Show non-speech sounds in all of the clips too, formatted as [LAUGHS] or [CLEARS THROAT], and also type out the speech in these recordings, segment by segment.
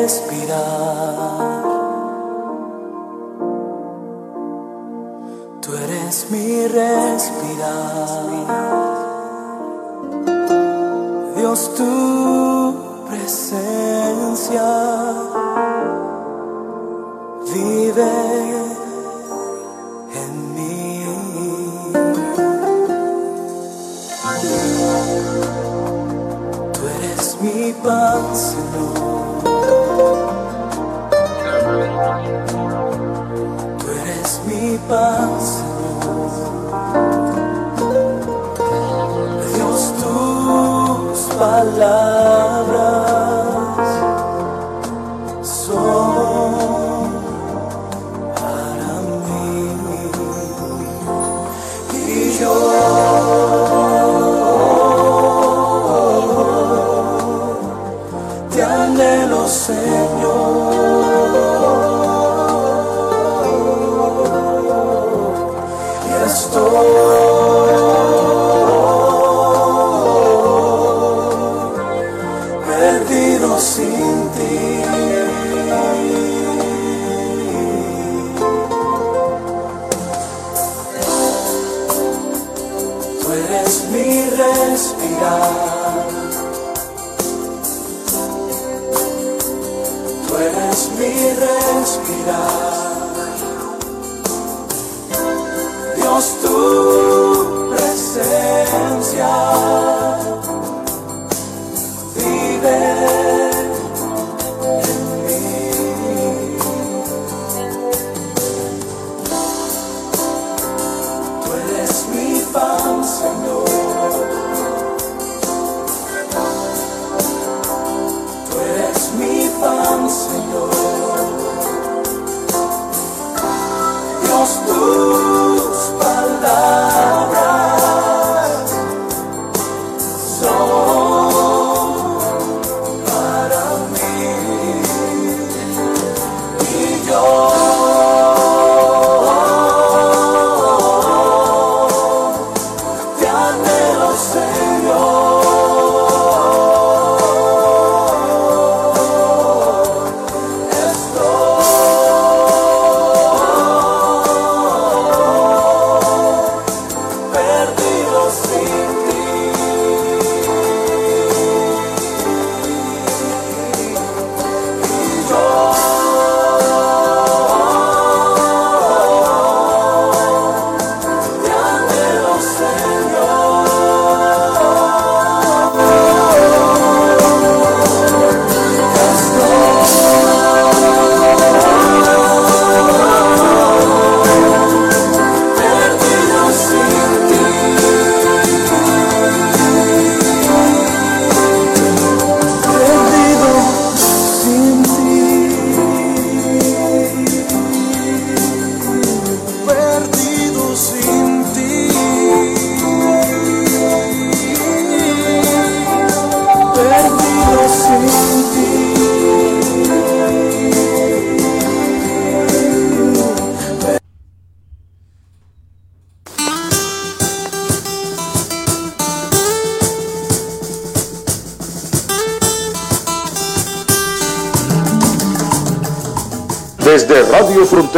respirar. Tú eres mi respirar. Dios, tu presencia vive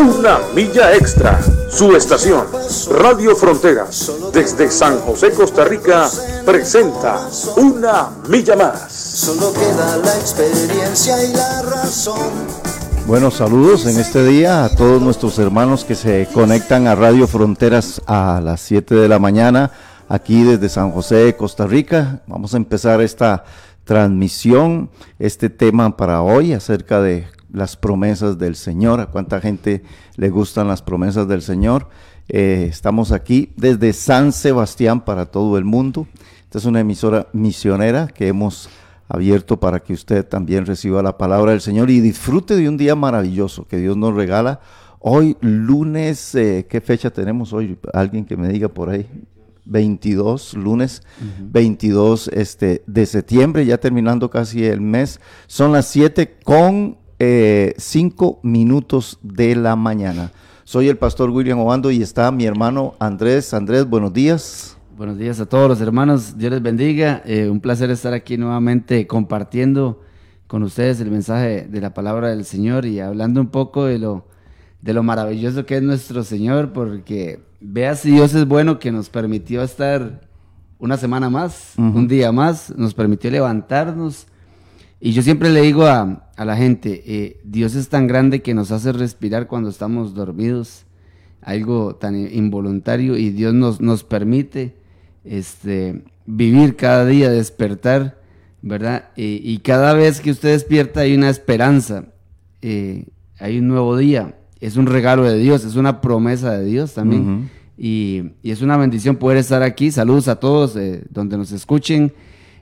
una milla extra. Su estación, Radio Fronteras, desde San José, Costa Rica, presenta Una Milla Más. Solo queda la experiencia y la razón. Buenos saludos en este día a todos nuestros hermanos que se conectan a Radio Fronteras a las 7 de la mañana, aquí desde San José, Costa Rica. Vamos a empezar esta transmisión, este tema para hoy acerca de las promesas del Señor, a cuánta gente le gustan las promesas del Señor. Eh, estamos aquí desde San Sebastián para todo el mundo. Esta es una emisora misionera que hemos abierto para que usted también reciba la palabra del Señor y disfrute de un día maravilloso que Dios nos regala. Hoy lunes, eh, ¿qué fecha tenemos hoy? Alguien que me diga por ahí. 22, lunes 22 este, de septiembre, ya terminando casi el mes. Son las 7 con 5 minutos de la mañana. Soy el pastor William Obando y está mi hermano Andrés. Andrés, buenos días. Buenos días a todos los hermanos, Dios les bendiga. Eh, un placer estar aquí nuevamente compartiendo con ustedes el mensaje de la palabra del Señor y hablando un poco de lo, de lo maravilloso que es nuestro Señor, porque vea si Dios es bueno que nos permitió estar una semana más, un día más, nos permitió levantarnos. Y yo siempre le digo a, la gente, eh, Dios es tan grande que nos hace respirar cuando estamos dormidos, algo tan involuntario, y Dios nos, nos permite este, vivir cada día, despertar, ¿verdad? y cada vez que usted despierta hay una esperanza, eh, hay un nuevo día, es un regalo de Dios, es una promesa de Dios también. y, es una bendición poder estar aquí. Saludos a todos eh, donde nos escuchen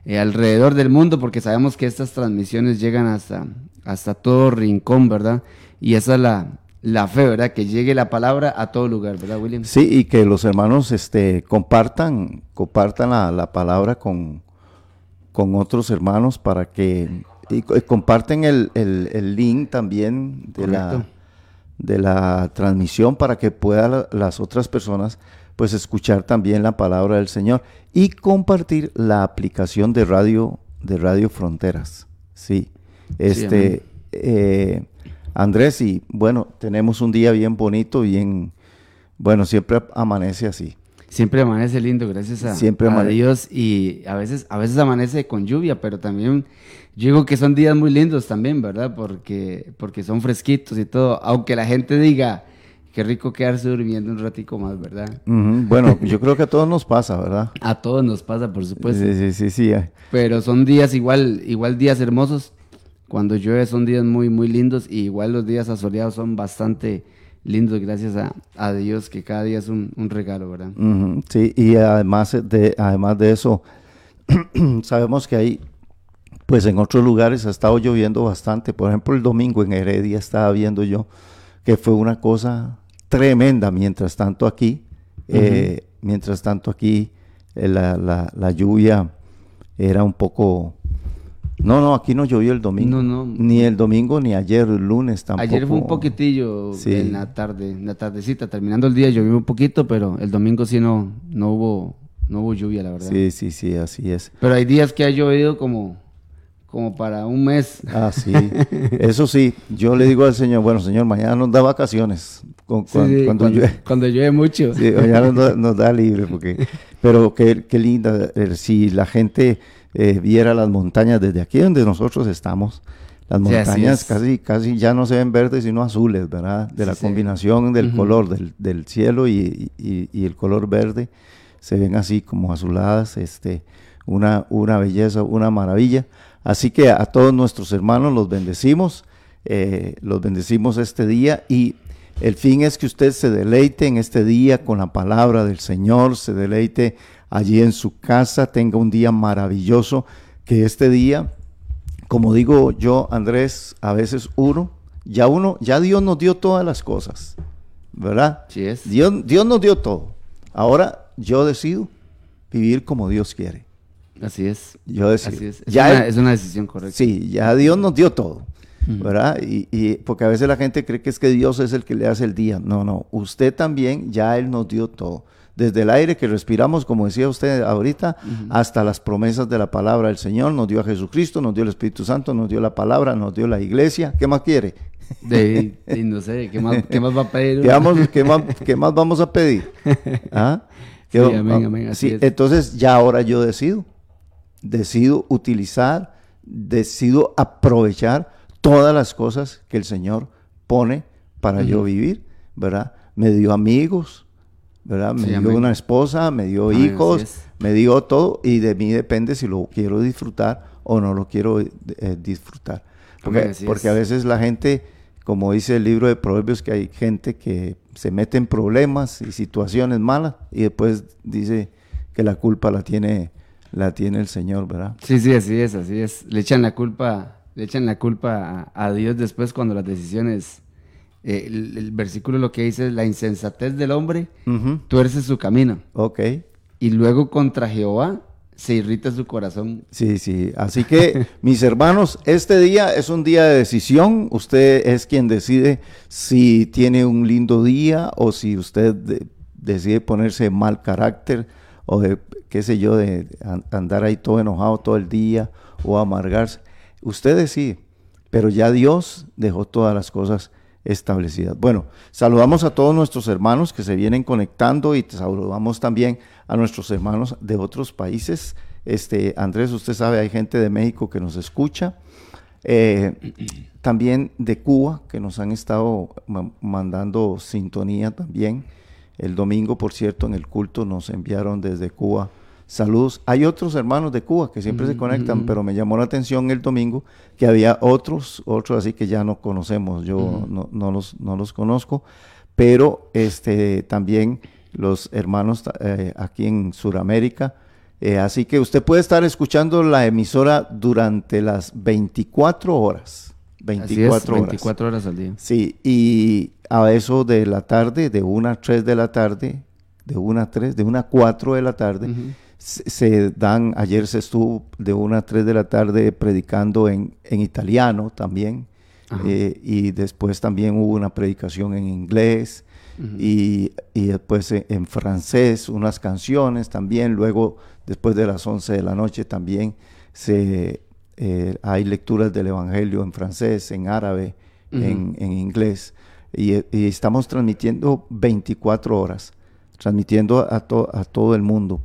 eh, alrededor del mundo, porque sabemos que estas transmisiones llegan hasta, hasta todo rincón, ¿verdad? Y esa es la, la fe, ¿verdad? Que llegue la palabra a todo lugar, ¿verdad, William? Sí, y que los hermanos este, compartan, compartan la, palabra con, con otros hermanos para que y, comparten el, el, link también de la, de la transmisión para que puedan las otras personas pues escuchar también la palabra del Señor y compartir la aplicación de radio de Radio Fronteras. Sí, este eh, Andrés, y bueno, tenemos un día bien bonito, bien, bueno, siempre amanece así. Siempre amanece lindo, gracias a, siempre Dios. Y a veces, a veces amanece con lluvia, pero también yo digo que son días muy lindos también, ¿verdad? Porque, porque son fresquitos y todo. Aunque la gente diga, qué rico quedarse durmiendo un ratico más, ¿verdad? Bueno, yo creo que a todos nos pasa, ¿verdad? [LAUGHS] A todos nos pasa, por supuesto. Sí, sí, sí, sí. Pero son días igual, igual días hermosos cuando llueve son días muy, muy lindos y igual los días asoleados son bastante lindos gracias a, Dios que cada día es un, regalo, ¿verdad? sí, y además de, además de eso, [CLEARS THROAT] sabemos que hay, pues en otros lugares ha estado lloviendo bastante. Por ejemplo, el domingo en Heredia estaba viendo yo que fue una cosa tremenda. Mientras tanto aquí, eh, mientras tanto aquí, eh, la, la, la lluvia era un poco no, no, aquí no llovió el domingo. No, no. Ni el domingo ni ayer, el lunes tampoco. Ayer fue un poquitillo en la tarde, en la tardecita, terminando el día llovió un poquito, pero el domingo sí no, no hubo, no hubo lluvia, la verdad. Sí, sí, sí, así es. Pero hay días que ha llovido como, como para un mes. Ah, sí. Eso sí, yo le digo al Señor, bueno, Señor, mañana nos da vacaciones. cuando, llueve. Cuando llueve mucho. Sí, mañana nos da, libre, porque, pero qué, qué linda, eh, si la gente eh, viera las montañas desde aquí donde nosotros estamos. Las montañas casi, casi ya no se ven verdes, sino azules, ¿verdad? De la combinación del color del, del cielo y, y, el color verde, se ven así como azuladas, este, una, una belleza, una maravilla. Así que a todos nuestros hermanos los bendecimos, eh, los bendecimos este día y el fin es que usted se deleite en este día con la palabra del Señor, se deleite allí en su casa, tenga un día maravilloso, que este día, como digo yo, Andrés, a veces uno, ya uno, ya Dios nos dio todas las cosas, ¿verdad? Sí es. Dios, Dios nos dio todo. Ahora yo decido vivir como Dios quiere. Así es. Yo decido. Así es. ya es una decisión correcta. Sí, ya Dios nos dio todo. ¿verdad? Y, y, porque a veces la gente cree que es que Dios es el que le hace el día. No, no, usted también, ya Él nos dio todo desde el aire que respiramos, como decía usted ahorita, hasta las promesas de la palabra del Señor. Nos dio a Jesucristo, nos dio el Espíritu Santo, nos dio la palabra, nos dio la iglesia. ¿Qué más quiere? De, no sé, ¿qué más, va a pedir? ¿Qué, más, vamos a pedir? [LAUGHS] ¿Ah? Sí, amén, amén, sí, entonces ya ahora yo decido, decido utilizar, decido aprovechar todas las cosas que el Señor pone para yo vivir, ¿verdad? Me dio amigos, ¿verdad? Me dio una esposa, me dio hijos, me dio todo y de mí depende si lo quiero disfrutar o no lo quiero eh, disfrutar. Porque, porque a veces la gente, como dice el libro de Proverbios, que hay gente que se mete en problemas y situaciones malas y después dice que la culpa la tiene, la tiene el Señor, ¿verdad? Sí, sí, así es, así es. Le echan la culpa, le echan la culpa a Dios después cuando las decisiones eh, el, versículo lo que dice es la insensatez del hombre tuerce su camino. Ok. y luego contra Jehová se irrita su corazón. Sí, sí. Así que, [LAUGHS] mis hermanos, este día es un día de decisión. Usted es quien decide si tiene un lindo día o si usted de- decide ponerse mal carácter o de, qué sé yo, de an- andar ahí todo enojado todo el día o amargarse. Usted decide, pero ya Dios dejó todas las cosas establecidas. Bueno, saludamos a todos nuestros hermanos que se vienen conectando y saludamos también a nuestros hermanos de otros países. Este, Andrés, usted sabe, hay gente de México que nos escucha. Eh, también de Cuba, que nos han estado ma- mandando sintonía también. El domingo, por cierto, en el culto nos enviaron desde Cuba saludos. Hay otros hermanos de Cuba que siempre se conectan, pero me llamó la atención el domingo que había otros, otros así que ya no conocemos. Yo no, no los, no los conozco, pero este, también los hermanos eh, aquí en Sudamérica. Eh, así que usted puede estar escuchando la emisora durante las 24 horas. 24 Así es, horas. 24 horas al día. Sí, y a eso de la tarde, de 1 a 3 de la tarde, de 1 a 3, de 1 a 4 de la tarde, se, se dan, ayer se estuvo de 1 a 3 de la tarde predicando en, en italiano también, eh, y después también hubo una predicación en inglés, y, y después en, en francés, unas canciones también, luego después de las 11 de la noche también se, eh, hay lecturas del Evangelio en francés, en árabe, en, en inglés, y, y estamos transmitiendo 24 horas, transmitiendo a, to- a todo el mundo,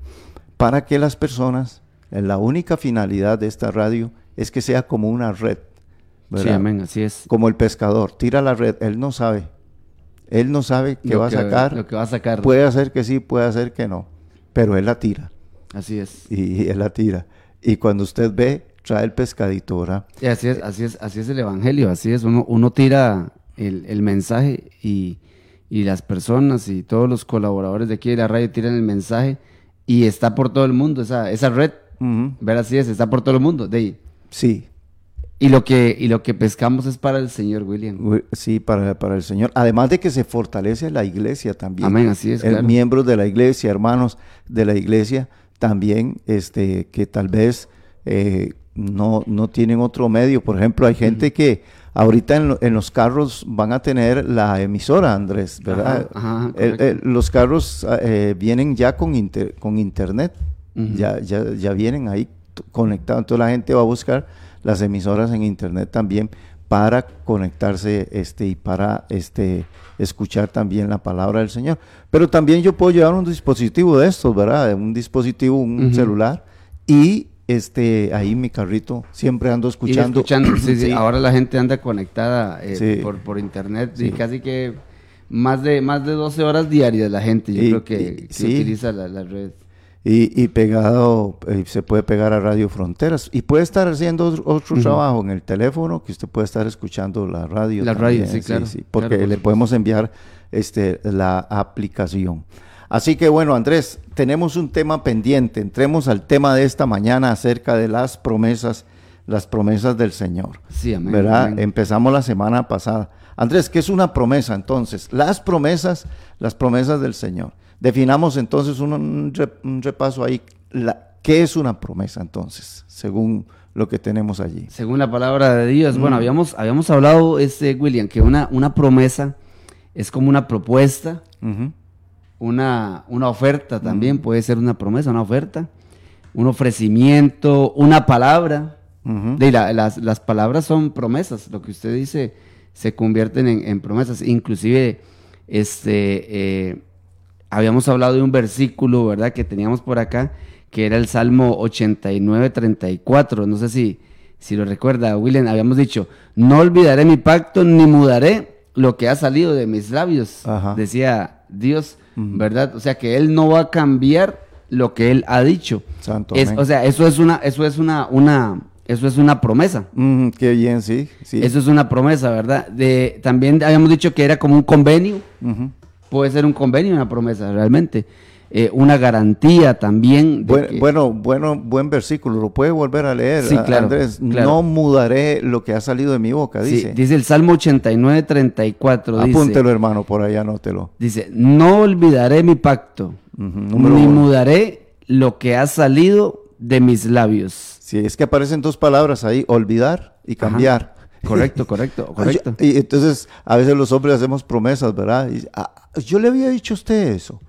para que las personas, eh, la única finalidad de esta radio es que sea como una red, Sí, ¿verdad? amén, así es. como el pescador, tira la red, él no sabe, él no sabe qué Lo va a sacar, Lo que va a sacar. puede hacer que sí, puede hacer que no, pero él la tira, Así es. y él la tira, y cuando usted ve, trae el pescadito, ¿verdad? Y así es, así es, así es el evangelio, así es. Uno, uno tira el, el mensaje y, y las personas y todos los colaboradores de aquí de la radio tiran el mensaje y está por todo el mundo, esa, esa red, ver así es, está por todo el mundo. De ahí. Sí, Y lo que, y lo que pescamos es para el Señor William. Wi- Sí, para, para el Señor. Además de que se fortalece la iglesia también. Amén, así es, claro. Miembros de la iglesia, hermanos de la iglesia, también, este, que tal vez eh, no, no tienen otro medio. Por ejemplo, hay gente que ahorita en, lo- en los carros van a tener la emisora, Andrés, ¿verdad? Ajá, ajá, El- los carros eh, vienen ya con, inter- con internet, ya, ya, ya vienen ahí conectados. Entonces la gente va a buscar las emisoras en internet también para conectarse este, y para este, escuchar también la palabra del Señor. Pero también yo puedo llevar un dispositivo de estos, ¿verdad? Un dispositivo, un celular y este, ahí mi carrito siempre ando escuchando. escuchando, sí, [CLEARS THROAT] sí. Ahora la gente anda conectada eh, por, por internet y casi que más de, más de 12 horas diarias la gente, yo Y- creo que, y- que sí. utiliza la, la red. Y, y pegado, eh, se puede pegar a Radio Fronteras. Y puede estar haciendo otro, otro trabajo en el teléfono, que usted puede estar escuchando la radio. La radio, sí, claro, porque claro, por le podemos enviar este, la aplicación. Así que bueno, Andrés, tenemos un tema pendiente. Entremos al tema de esta mañana acerca de las promesas, las promesas del Señor. Sí, amén. ¿verdad? amén. Empezamos la semana pasada. Andrés, ¿qué es una promesa entonces? Las promesas, las promesas del Señor. Definamos entonces un, un re- un repaso ahí. La- ¿Qué es una promesa entonces? Según lo que tenemos allí. Según la palabra de Dios. Mm. Bueno, habíamos, habíamos hablado, este, William, que una, una promesa es como una propuesta. Una, una oferta también, puede ser una promesa, una oferta, un ofrecimiento, una palabra. Ujú. De, la- las, las palabras son promesas, lo que usted dice se convierten en, en promesas. Inclusive, este, eh, habíamos hablado de un versículo, ¿verdad? Que teníamos por acá, que era el Salmo 89, 34. No sé si, si lo recuerda, William. Habíamos dicho, no olvidaré mi pacto ni mudaré lo que ha salido de mis labios, Ajá. decía Dios, ¿verdad? O sea que Él no va a cambiar lo que Él ha dicho. Santo Es- o sea, eso es una, eso es una, una, eso es una promesa. Mm, qué bien, sí. sí. Eso es una promesa, ¿verdad? De, también habíamos dicho que era como un convenio. Puede ser un convenio, una promesa, realmente. Eh, una garantía también. de Buen- que- bueno, bueno, buen versículo. Lo puede volver a leer, Sí, a- claro, Andrés. claro. No mudaré lo que ha salido de mi boca, sí, dice. dice el Salmo 89, 34. Apúntelo, Dice, hermano, por ahí anótelo. dice, no olvidaré mi pacto, ni uno. mudaré lo que ha salido de mis labios. Sí, es que aparecen dos palabras ahí, olvidar y cambiar. Correcto, [LAUGHS] correcto, correcto. y entonces a veces los hombres hacemos promesas, ¿verdad? Y, ah, yo le había dicho a usted eso.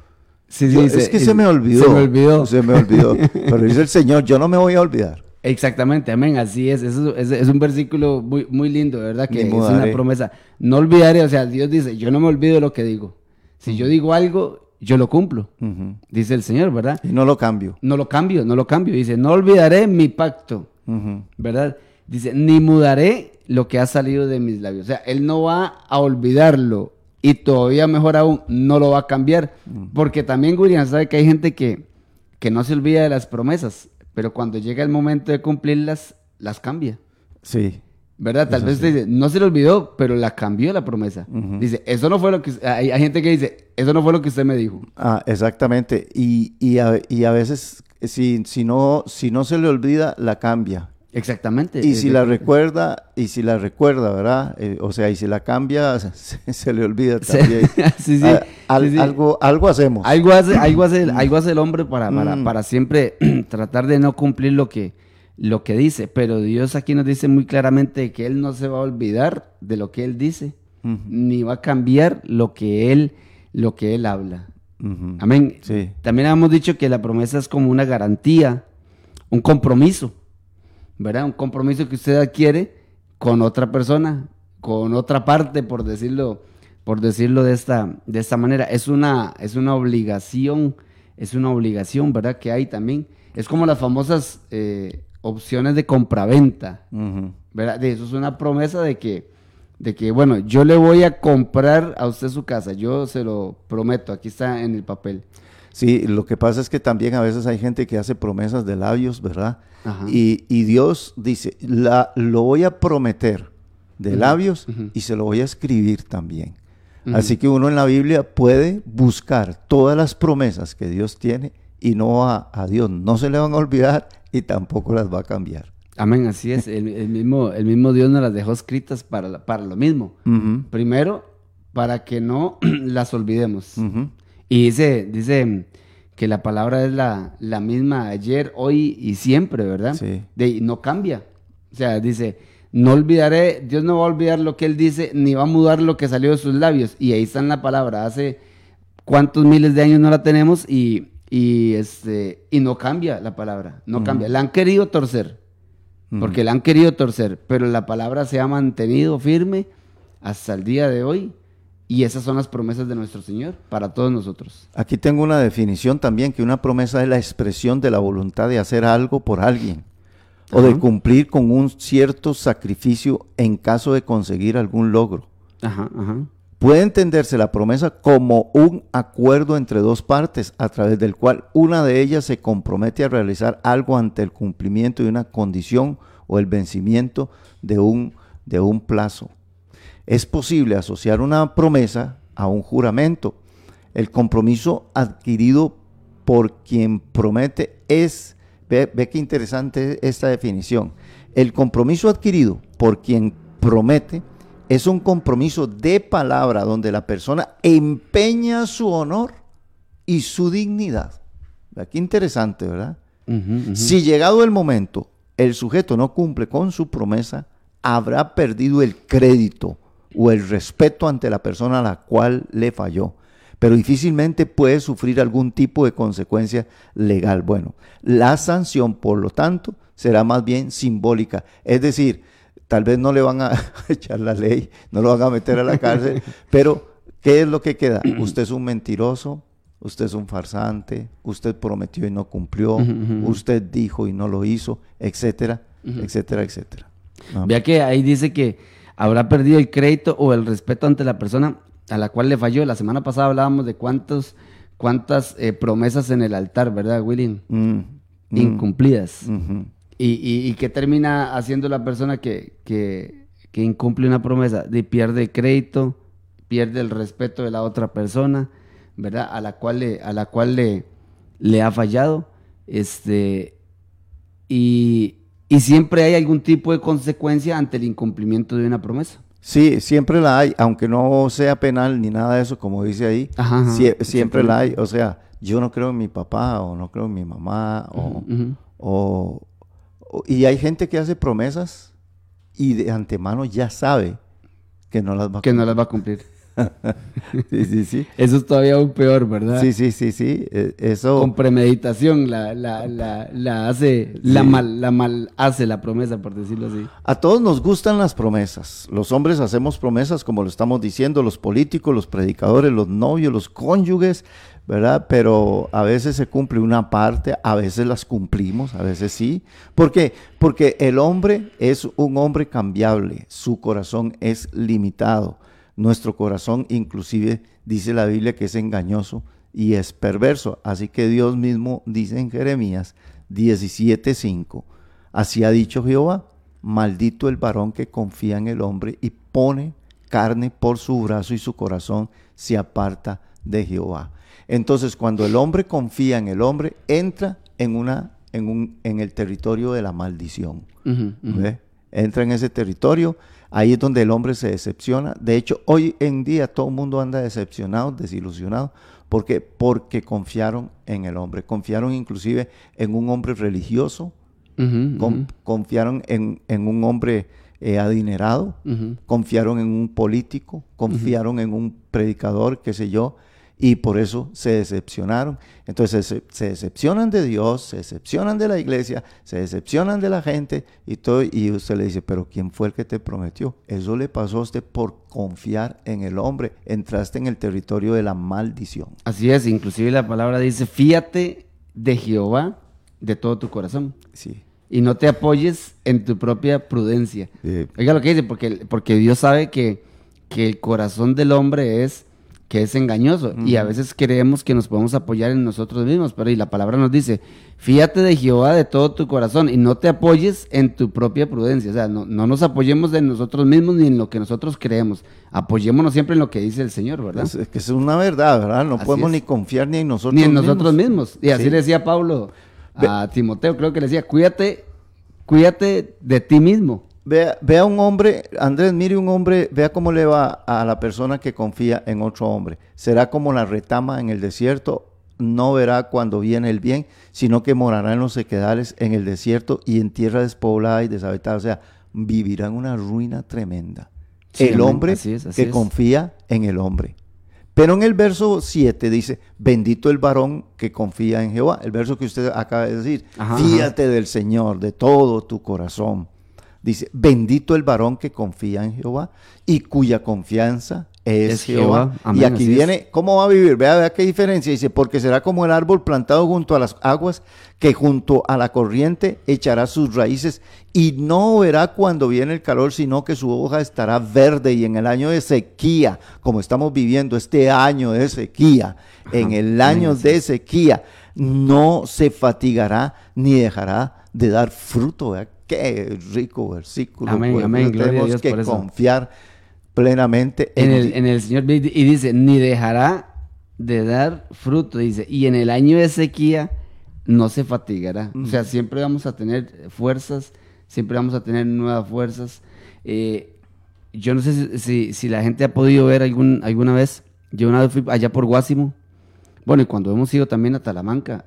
Sí, Yo- sí, es que se me olvidó. Se me olvidó. Se me olvidó. [LAUGHS] Pero dice el Señor, yo no me voy a olvidar. Exactamente, amén, así es. Es, es un versículo muy, muy lindo, ¿verdad? Que es una promesa. No olvidaré, o sea, Dios dice, yo no me olvido de lo que digo. Si yo digo algo, yo lo cumplo, dice el Señor, ¿verdad? Y no lo cambio. No lo cambio, no lo cambio. Dice, no olvidaré mi pacto. ¿verdad? Dice, ni mudaré lo que ha salido de mis labios. O sea, Él no va a olvidarlo y todavía mejor aún, no lo va a cambiar. Porque también, William, sabe que hay gente que, que no se olvida de las promesas, pero cuando llega el momento de cumplirlas, las cambia. Sí. ¿Verdad? Tal vez sí. dice, no se le olvidó, pero la cambió la promesa. Dice, eso no fue lo que... Hay, hay gente que dice, eso no fue lo que usted me dijo. Ah, exactamente. Y, y, a, y a veces, si, si, no, si no se le olvida, la cambia. Exactamente. Y si la recuerda, y si la recuerda, ¿verdad? Eh, o sea, y si la cambia, [LAUGHS] se, se le olvida también. [LAUGHS] sí, sí, Ah, al- sí, sí. Algo, algo hacemos. Algo hace, algo hace, el- algo hace el hombre para, para, Mm. para siempre [CLEARS THROAT] tratar de no cumplir lo que, lo que dice. Pero Dios aquí nos dice muy claramente que Él no se va a olvidar de lo que Él dice, ni va a cambiar lo que Él, lo que Él habla. Amén. Sí. También hemos dicho que la promesa es como una garantía, un compromiso, ¿verdad? Un compromiso que usted adquiere con otra persona, con otra parte, por decirlo, por decirlo de esta, de esta manera. Es una, es una obligación, es una obligación, ¿verdad? Que hay también. Es como las famosas eh, opciones de compraventa. ¿verdad? De eso es una promesa de que, de que, bueno, yo le voy a comprar a usted su casa, yo se lo prometo, aquí está en el papel. Sí, lo que pasa es que también a veces hay gente que hace promesas de labios, ¿verdad? Y, y Dios dice, la, lo voy a prometer de labios y se lo voy a escribir también. Así que uno en la Biblia puede buscar todas las promesas que Dios tiene y no a, a Dios no se le van a olvidar y tampoco las va a cambiar. Amén, así es. El, el mismo, el mismo Dios nos las dejó escritas para, para lo mismo. Primero, para que no [CLEARS THROAT] las olvidemos. Y dice, dice que la palabra es la, la misma ayer, hoy y siempre, ¿verdad? Sí. De, no cambia. O sea, dice, no olvidaré, Dios no va a olvidar lo que Él dice, ni va a mudar lo que salió de sus labios. Y ahí está en la palabra. Hace cuántos miles de años no la tenemos y, y, este, y no cambia la palabra. No cambia. La han querido torcer. Porque la han querido torcer. Pero la palabra se ha mantenido firme hasta el día de hoy. Y esas son las promesas de nuestro Señor para todos nosotros. Aquí tengo una definición también, que una promesa es la expresión de la voluntad de hacer algo por alguien o de cumplir con un cierto sacrificio en caso de conseguir algún logro. Ajá, ajá. Puede entenderse la promesa como un acuerdo entre dos partes a través del cual una de ellas se compromete a realizar algo ante el cumplimiento de una condición o el vencimiento de un, de un plazo. Es posible asociar una promesa a un juramento. El compromiso adquirido por quien promete es, ve, ve qué interesante esta definición, el compromiso adquirido por quien promete es un compromiso de palabra donde la persona empeña su honor y su dignidad. Vea qué interesante, ¿verdad? Si llegado el momento el sujeto no cumple con su promesa, habrá perdido el crédito o el respeto ante la persona a la cual le falló, pero difícilmente puede sufrir algún tipo de consecuencia legal. Bueno, la sanción, por lo tanto, será más bien simbólica, es decir, tal vez no le van a [LAUGHS] echar la ley, no lo van a meter a la cárcel, [LAUGHS] pero ¿qué es lo que queda? Usted es un mentiroso, usted es un farsante, usted prometió y no cumplió, usted dijo y no lo hizo, etcétera, etcétera, etcétera. Vea que ahí dice que habrá perdido el crédito o el respeto ante la persona a la cual le falló. La semana pasada hablábamos de cuántos, cuántas eh, promesas en el altar, ¿verdad, William? mm, mm, Incumplidas. ujú. ¿Y, y, y qué termina haciendo la persona que, que, que incumple una promesa? De pierde el crédito, pierde el respeto de la otra persona, ¿verdad? A la cual le, a la cual le, le ha fallado. Este, y, y siempre hay algún tipo de consecuencia ante el incumplimiento de una promesa. Sí, siempre la hay, aunque no sea penal ni nada de eso, como dice ahí, Ajá, ajá, sie- siempre la hay. O sea, yo no creo en mi papá o no creo en mi mamá o, o- o- y hay gente que hace promesas y de antemano ya sabe que no las va a Que no las va a cumplir. Sí, sí, sí. Eso es todavía aún peor, ¿verdad? Sí, sí, sí, sí. eh, Eso. Con premeditación la, la, la, la hace, la mal, la mal hace la promesa, por decirlo así. A todos nos gustan las promesas. Los hombres hacemos promesas, como lo estamos diciendo, los políticos, los predicadores, los novios, los cónyuges, ¿verdad? Pero a veces se cumple una parte, a veces las cumplimos, a veces sí. ¿Por qué? Porque el hombre es un hombre cambiable, su corazón es limitado. Nuestro corazón inclusive dice la Biblia que es engañoso y es perverso. Así que Dios mismo dice en Jeremías 17:5, así ha dicho Jehová, maldito el varón que confía en el hombre y pone carne por su brazo y su corazón se aparta de Jehová. Entonces, cuando el hombre confía en el hombre, entra en una en un en el territorio de la maldición. ¿Ve? Entra en ese territorio, ahí es donde el hombre se decepciona. De hecho, hoy en día todo el mundo anda decepcionado, desilusionado, porque porque confiaron en el hombre, confiaron inclusive en un hombre religioso, con- confiaron en, en un hombre eh, adinerado, confiaron en un político, confiaron en un predicador, qué sé yo, y por eso se decepcionaron. Entonces se, se decepcionan de Dios, se decepcionan de la iglesia, se decepcionan de la gente y todo, y usted le dice, pero ¿quién fue el que te prometió? Eso le pasó a usted por confiar en el hombre. Entraste en el territorio de la maldición. Así es, inclusive la palabra dice, fíate de Jehová de todo tu corazón Sí. y no te apoyes en tu propia prudencia. Eh, Oiga lo que dice, porque, porque Dios sabe que, que el corazón del hombre es que es engañoso y a veces creemos que nos podemos apoyar en nosotros mismos, pero y la palabra nos dice, fíate de Jehová de todo tu corazón y no te apoyes en tu propia prudencia, o sea, no, no nos apoyemos en nosotros mismos ni en lo que nosotros creemos, apoyémonos siempre en lo que dice el Señor, ¿verdad? es, es que es una verdad, ¿verdad? No Así podemos es. ni confiar ni en nosotros ni en nosotros mismos. Y así Sí. le decía Pablo a Timoteo, creo que le decía, cuídate, cuídate de ti mismo. Vea, vea un hombre, Andrés, mire un hombre, vea cómo le va a la persona que confía en otro hombre. Será como la retama en el desierto, no verá cuando viene el bien, sino que morará en los sequedales, en el desierto y en tierra despoblada y deshabitada. O sea, vivirá en una ruina tremenda. Sí, el hombre Así es, así que es. confía en el hombre. Pero en el verso 7 dice, bendito el varón que confía en Jehová. El verso que usted acaba de decir, Ajá, fíate del Señor de todo tu corazón. Dice, bendito el varón que confía en Jehová y cuya confianza es, Es Jehová. Jehová. Amén, y aquí es. viene, ¿cómo va a vivir? Vea, vea qué diferencia. Dice, porque será como el árbol plantado junto a las aguas, que junto a la corriente echará sus raíces y no verá cuando viene el calor, sino que su hoja estará verde y en el año de sequía, como estamos viviendo este año de sequía, en el año Amén, de sequía, no se fatigará ni dejará de dar fruto. ¿verdad? Qué rico versículo. Amén, pues, amén, Tenemos Dios que por eso. confiar plenamente En en, el, en el Señor y dice, ni dejará de dar fruto, dice, y en el año de sequía no se fatigará. O sea, siempre vamos a tener fuerzas, siempre vamos a tener nuevas fuerzas. Eh, yo no sé si, si- si la gente ha podido ver algún, alguna vez, yo una vez fui allá por Guásimo, bueno, y cuando hemos ido también a Talamanca,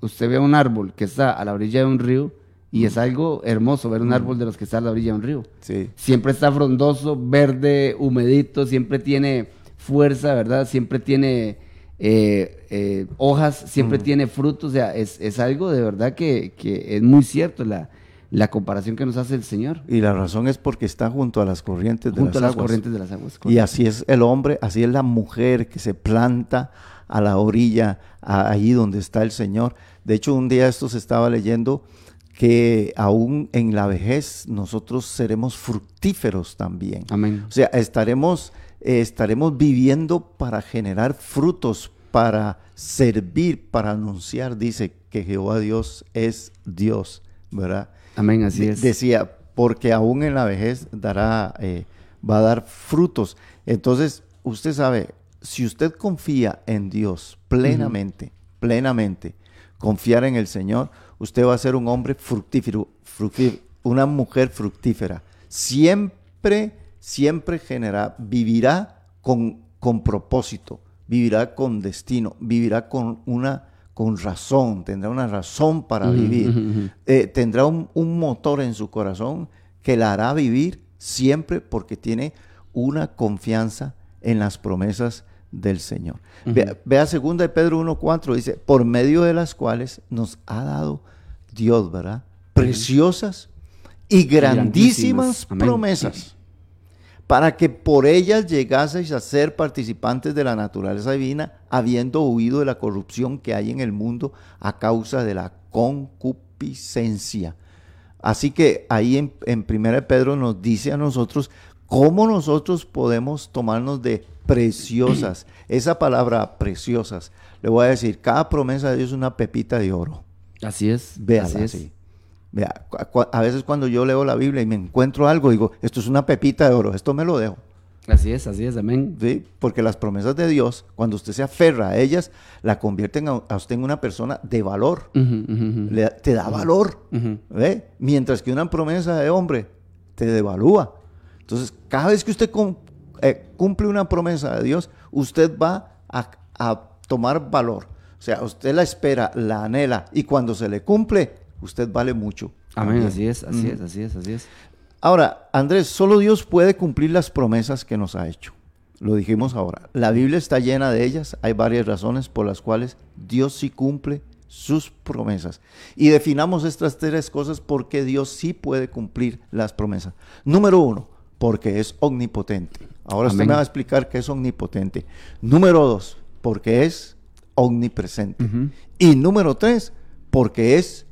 usted ve un árbol que está a la orilla de un río y es algo hermoso ver un árbol de los que está a la orilla de un río. Sí. Siempre está frondoso, verde, humedito, siempre tiene fuerza, ¿verdad? Siempre tiene eh, eh, hojas, siempre tiene frutos, o sea, es, es algo de verdad que, que es muy cierto la, la comparación que nos hace el Señor Y la razón es porque está junto a las corrientes de junto a las las aguas. corrientes de las aguas. Y así es el hombre, así es la mujer que se planta a la orilla, a- ahí donde está el Señor. De hecho, un día esto se estaba leyendo que aún en la vejez nosotros seremos fructíferos también. Amén. O sea, estaremos, eh, estaremos viviendo para generar frutos, para servir, para anunciar, dice que Jehová Dios es Dios, ¿verdad? Amén, así De- es. Decía, porque aún en la vejez dará, eh, va a dar frutos. Entonces, usted sabe, si usted confía en Dios plenamente, plenamente, confiar en el Señor, usted va a ser un hombre fructífero, fructífero, una mujer fructífera. Siempre, siempre genera, vivirá con, con propósito, vivirá con destino, vivirá con una con razón, tendrá una razón para vivir, eh, tendrá un, un, motor en su corazón que la hará vivir siempre porque tiene una confianza en las promesas del Señor. vea, vea, segunda de Pedro 1.4, dice, por medio de las cuales nos ha dado Dios, ¿verdad? Preciosas y grandísimas, promesas, para que por ellas llegaseis a ser participantes de la naturaleza divina, habiendo huido de la corrupción que hay en el mundo a causa de la concupiscencia. Así que ahí en, en 1 Pedro nos dice a nosotros cómo nosotros podemos tomarnos de preciosas. Esa palabra preciosas, le voy a decir, cada promesa de Dios es una pepita de oro. Así es. Vea, así es. Vea, a veces cuando yo leo la Biblia y me encuentro algo, digo, esto es una pepita de oro, esto me lo dejo. Así es, así es, amén. ¿Sí? Porque las promesas de Dios, cuando usted se aferra a ellas, la convierten a, usted en una persona de valor. Le, te da valor. ¿ve? Mientras que una promesa de hombre te devalúa. Entonces, cada vez que usted eh, cumple una promesa de Dios, usted va a, a tomar valor. O sea, usted la espera, la anhela y cuando se le cumple, usted vale mucho. Amén, así es, así es, así es, así es. Ahora, Andrés, solo Dios puede cumplir las promesas que nos ha hecho. Lo dijimos ahora. La Biblia está llena de ellas. Hay varias razones por las cuales Dios sí cumple sus promesas. Y definamos estas tres cosas porque Dios sí puede cumplir las promesas. Número uno, porque es omnipotente. Ahora usted me va a explicar qué es omnipotente. Número dos, porque es omnipresente. Y número tres, porque es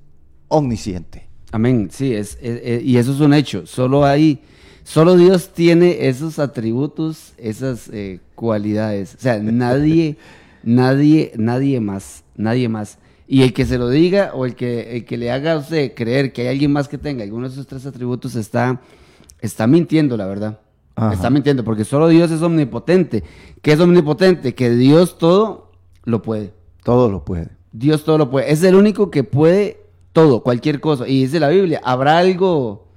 omnisciente. Amén, sí, es, y eso es un hecho. Solo hay, solo Dios tiene esos atributos, esas eh, cualidades. O sea, nadie, [LAUGHS] nadie, nadie más, nadie más. Y el que se lo diga o el que, el que le haga a usted creer que hay alguien más que tenga alguno de esos tres atributos está, está mintiendo, la verdad. Está mintiendo, porque solo Dios es omnipotente. ¿Qué es omnipotente? Que Dios todo lo puede. Todo lo puede. Dios todo lo puede. Es el único que puede todo, cualquier cosa. Y dice la Biblia, ¿habrá algo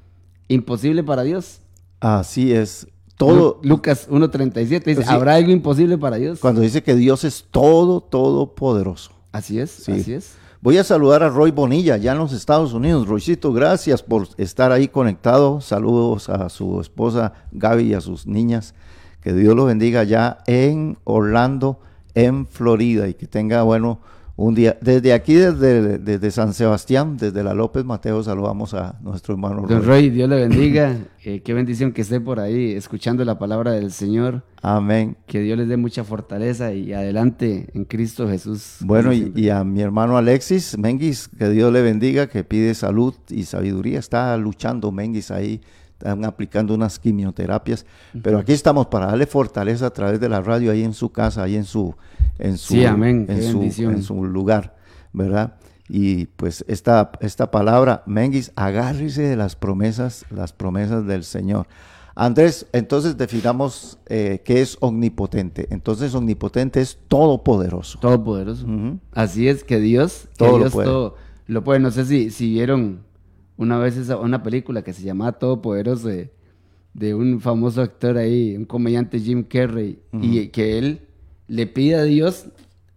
imposible para Dios? Así es. Todo. Lucas 1.37 dice, ¿habrá algo imposible para Dios? Cuando dice que Dios es todo, todo poderoso. Así es, así es. Voy a saludar a Roy Bonilla, ya en los Estados Unidos. Roycito, gracias por estar ahí conectado. Saludos a su esposa Gaby y a sus niñas. Que Dios los bendiga ya en Orlando, en Florida, y que tenga, bueno, un día. Desde aquí, desde, desde San Sebastián, desde la López Mateo, saludamos a nuestro hermano Don Roy. Dios le bendiga. [LAUGHS] Eh, qué bendición que esté por ahí escuchando la palabra del Señor. Amén. Que Dios les dé mucha fortaleza y adelante en Cristo Jesús. Bueno, y, a mi hermano Alexis Menguis, que Dios le bendiga, que pide salud y sabiduría. Está luchando Menguis ahí están aplicando unas quimioterapias, pero aquí estamos para darle fortaleza a través de la radio ahí en su casa, ahí en su en su En, su, en su lugar, ¿verdad? Y pues esta, esta palabra, Menguis, agárrese de las promesas, las promesas del Señor. Andrés, entonces definamos eh, qué es omnipotente. Entonces, omnipotente es todopoderoso. Todopoderoso. Así es que Dios, todo, lo puede. Todo lo puede. No sé si, si vieron una vez esa, una película que se llamaba Todopoderoso de, de un famoso actor ahí, un comediante Jim Carrey, y que él le pide a Dios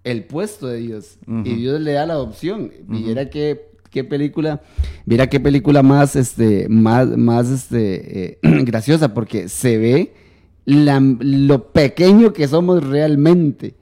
el puesto de Dios y Dios le da la opción. Viera qué, qué película, mira qué película más, este, más, más este, eh, [CLEARS THROAT] graciosa porque se ve lo pequeño que somos realmente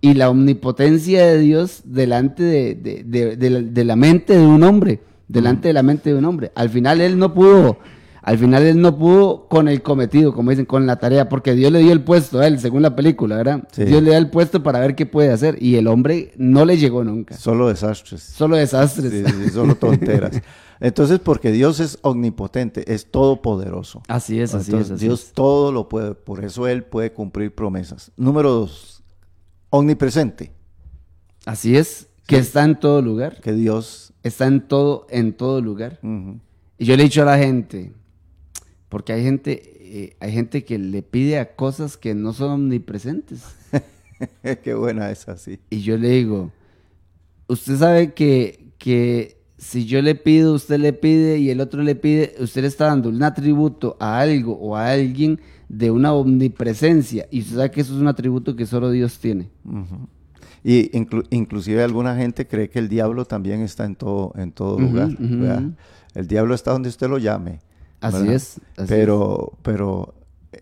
y la omnipotencia de Dios delante de, de la mente de un hombre delante de la mente de un hombre. Al final él no pudo, al final él no pudo con el cometido, como dicen, con la tarea, porque Dios le dio el puesto a él, según la película, ¿verdad? Dios le da el puesto para ver qué puede hacer y el hombre no le llegó nunca. Solo desastres. Solo desastres. solo tonteras. [LAUGHS] Entonces, porque Dios es omnipotente, es todopoderoso. Así es, así es. Dios todo lo puede, por eso Él puede cumplir promesas. Número dos, omnipresente. Así es, que está en todo lugar. Que Dios está en todo, en todo lugar. Y yo le he dicho a la gente, porque hay gente, eh, hay gente que le pide a cosas que no son omnipresentes. [LAUGHS] Qué buena es así. Y yo le digo, usted sabe que, que si yo le pido, usted le pide y el otro le pide, usted le está dando un atributo a algo o a alguien de una omnipresencia. Y usted sabe que eso es un atributo que solo Dios tiene. Y inclu- inclusive alguna gente cree que el diablo también está en todo, en todo lugar. El diablo está donde usted lo llame. Así ¿verdad? es, así pero, pero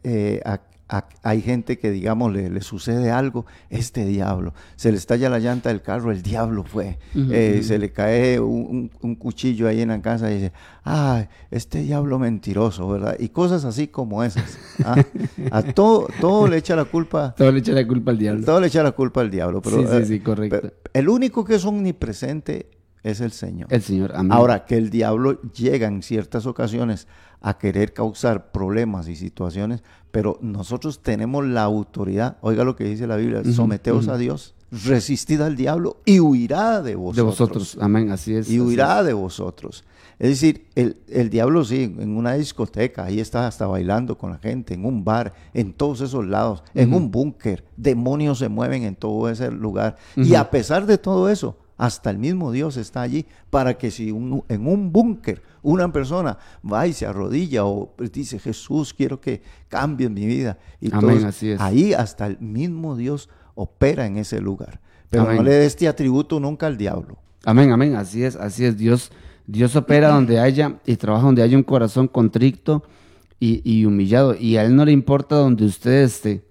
eh, a- a- hay gente que, digamos, le, le sucede algo, este diablo, se le estalla la llanta del carro, el diablo fue, Eh, se le cae un, cuchillo ahí en la casa y dice, ay, este diablo mentiroso, ¿verdad? Y cosas así como esas. ¿ah? A todo, todo le echa la culpa. Todo le echa la culpa al diablo. Todo le echa la culpa al diablo. Pero, Sí, sí, eh, sí, correcto. pero el único que es omnipresente es el Señor. El Señor, amén. Ahora, que el diablo llega en ciertas ocasiones a querer causar problemas y situaciones, pero nosotros tenemos la autoridad, oiga lo que dice la Biblia, Ujú, someteos a Dios, resistid al diablo y huirá de vosotros. de vosotros, amén, así es. Y huirá es. de vosotros. Es decir, el, el diablo sí, en una discoteca, ahí está hasta bailando con la gente, en un bar, en todos esos lados, en un búnker, demonios se mueven en todo ese lugar. Y a pesar de todo eso, hasta el mismo Dios está allí para que si un- en un búnker una persona va y se arrodilla o dice, Jesús, quiero que cambies mi vida. Y Amén, todos- así es. ahí hasta el mismo Dios opera en ese lugar. Pero Amén. no le dé este atributo nunca al diablo. Amén, amén, así es, así es. Dios, Dios opera donde haya y trabaja donde haya un corazón contrito y, y humillado. Y a Él no le importa donde usted esté.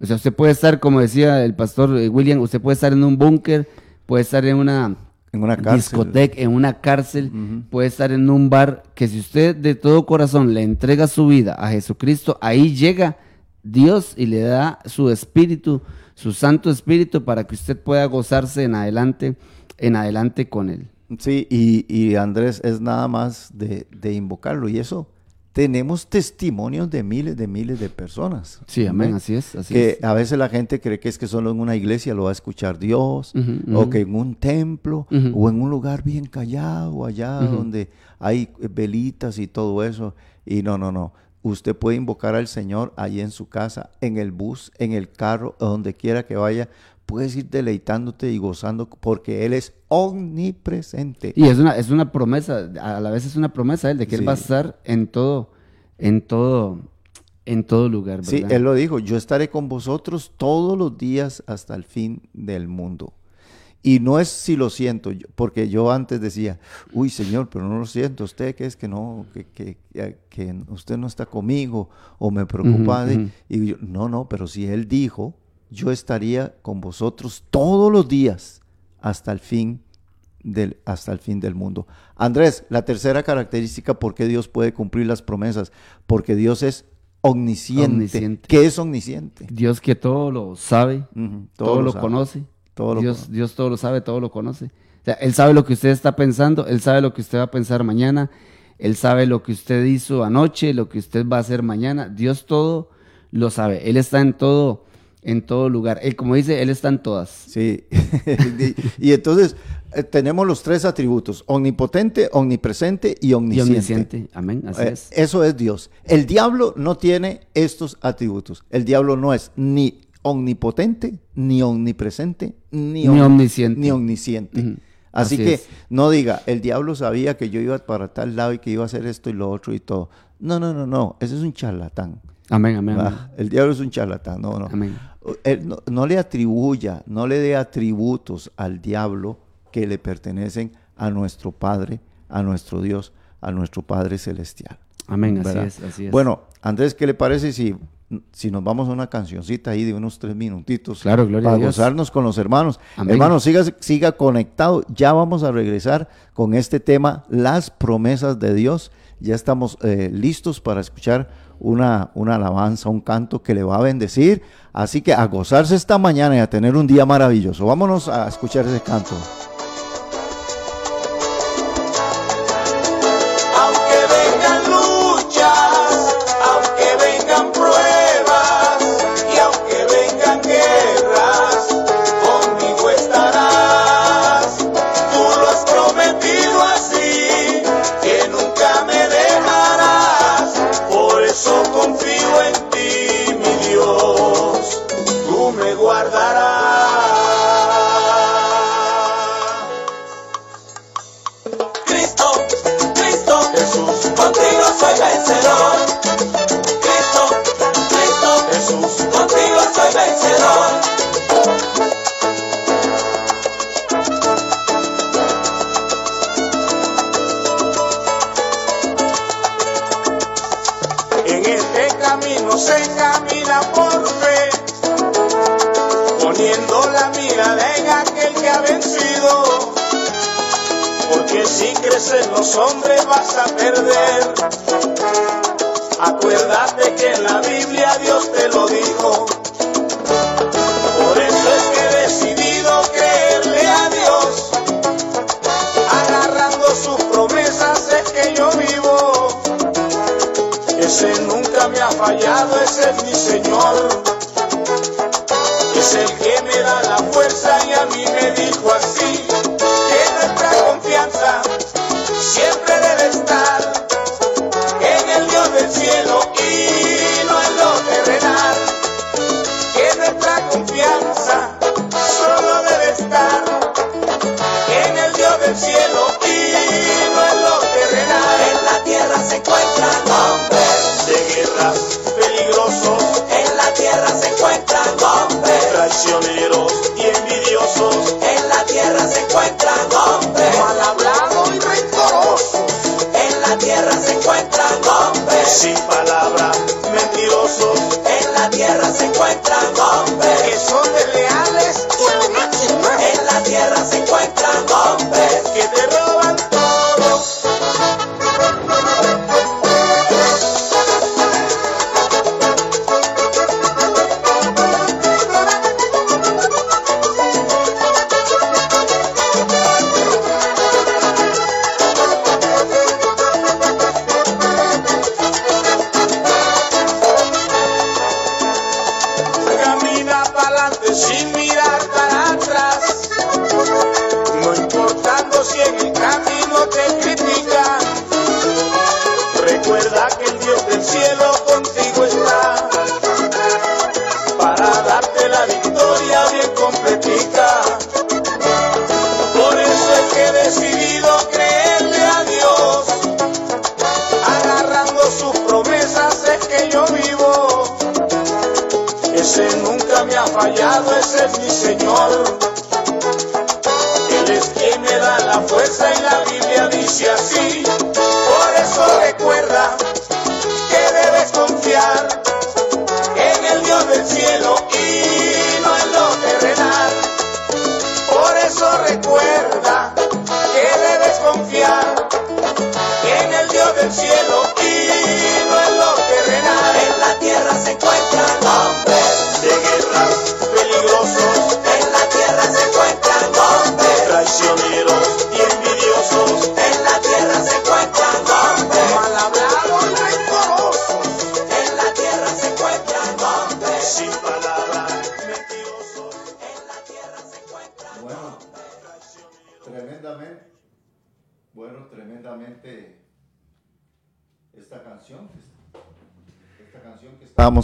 O sea, usted puede estar, como decía el pastor eh, William, usted puede estar en un búnker, puede estar en una En una cárcel. discoteca, en una cárcel, puede estar en un bar, que si usted de todo corazón le entrega su vida a Jesucristo, ahí llega Dios y le da su espíritu, su santo espíritu, para que usted pueda gozarse en adelante, en adelante con él. Sí, y, y Andrés es nada más de, de invocarlo. Y eso, tenemos testimonios de miles de miles de personas. Sí, amén, así es, así que es. a veces la gente cree que es que solo en una iglesia lo va a escuchar Dios, o que en un templo, o en un lugar bien callado, allá donde hay eh, velitas y todo eso. Y no, no, no. Usted puede invocar al Señor allí en su casa, en el bus, en el carro, donde quiera que vaya. Puedes ir deleitándote y gozando porque Él es omnipresente. Y es una, es una promesa, a la vez es una promesa él, de que él va a estar en todo, en todo, en todo lugar, Sí. Él lo dijo, yo estaré con vosotros todos los días hasta el fin del mundo. Y no es si lo siento, porque yo antes decía, uy Señor, pero no lo siento, usted que es que no, que, que, que- usted no está conmigo o me preocupa. Ujú, de-". ujú. Y yo, no, no, pero si Él dijo, yo estaría con vosotros todos los días hasta el fin del, hasta el fin del mundo. Andrés, la tercera característica por qué Dios puede cumplir las promesas, porque Dios es omnisciente. Omnisciente. ¿Qué es omnisciente? Dios que todo lo sabe, todo, lo sabe. conoce. Todo lo Dios, conoce. Dios todo lo sabe, todo lo conoce. O sea, él sabe lo que usted está pensando, Él sabe lo que usted va a pensar mañana, Él sabe lo que usted hizo anoche, lo que usted va a hacer mañana. Dios todo lo sabe. Él está en todo, en todo lugar. Él, como dice, Él está en todas. Sí. [LAUGHS] y, y entonces eh, tenemos los tres atributos, omnipotente, omnipresente y Y omnisciente. omnisciente. Amén. Así Eh, es. Eso es Dios. El diablo no tiene estos atributos. El diablo no es ni omnipotente, ni omnipresente, ni, Ni omni- omnisciente. ni omnisciente. Así, Así que es. no diga, el diablo sabía que yo iba para tal lado y que iba a hacer esto y lo otro y todo. No, no, no, no. Ese es un charlatán. Amén, amén, amén. Ah, El diablo es un charlatán. No, no. Amén. Él no, no le atribuya, no le dé atributos al diablo que le pertenecen a nuestro Padre, a nuestro Dios, a nuestro Padre Celestial. Amén, así es, así es. Bueno, Andrés, ¿qué le parece si, si nos vamos a una cancioncita ahí de unos tres minutitos? Claro, gloria a Para Dios. gozarnos con los hermanos. Amén. Hermanos, siga, siga conectado. Ya vamos a regresar con este tema, las promesas de Dios. Ya estamos eh, listos para escuchar una, una alabanza, un canto que le va a bendecir. Así que a gozarse esta mañana y a tener un día maravilloso. Vámonos a escuchar ese canto.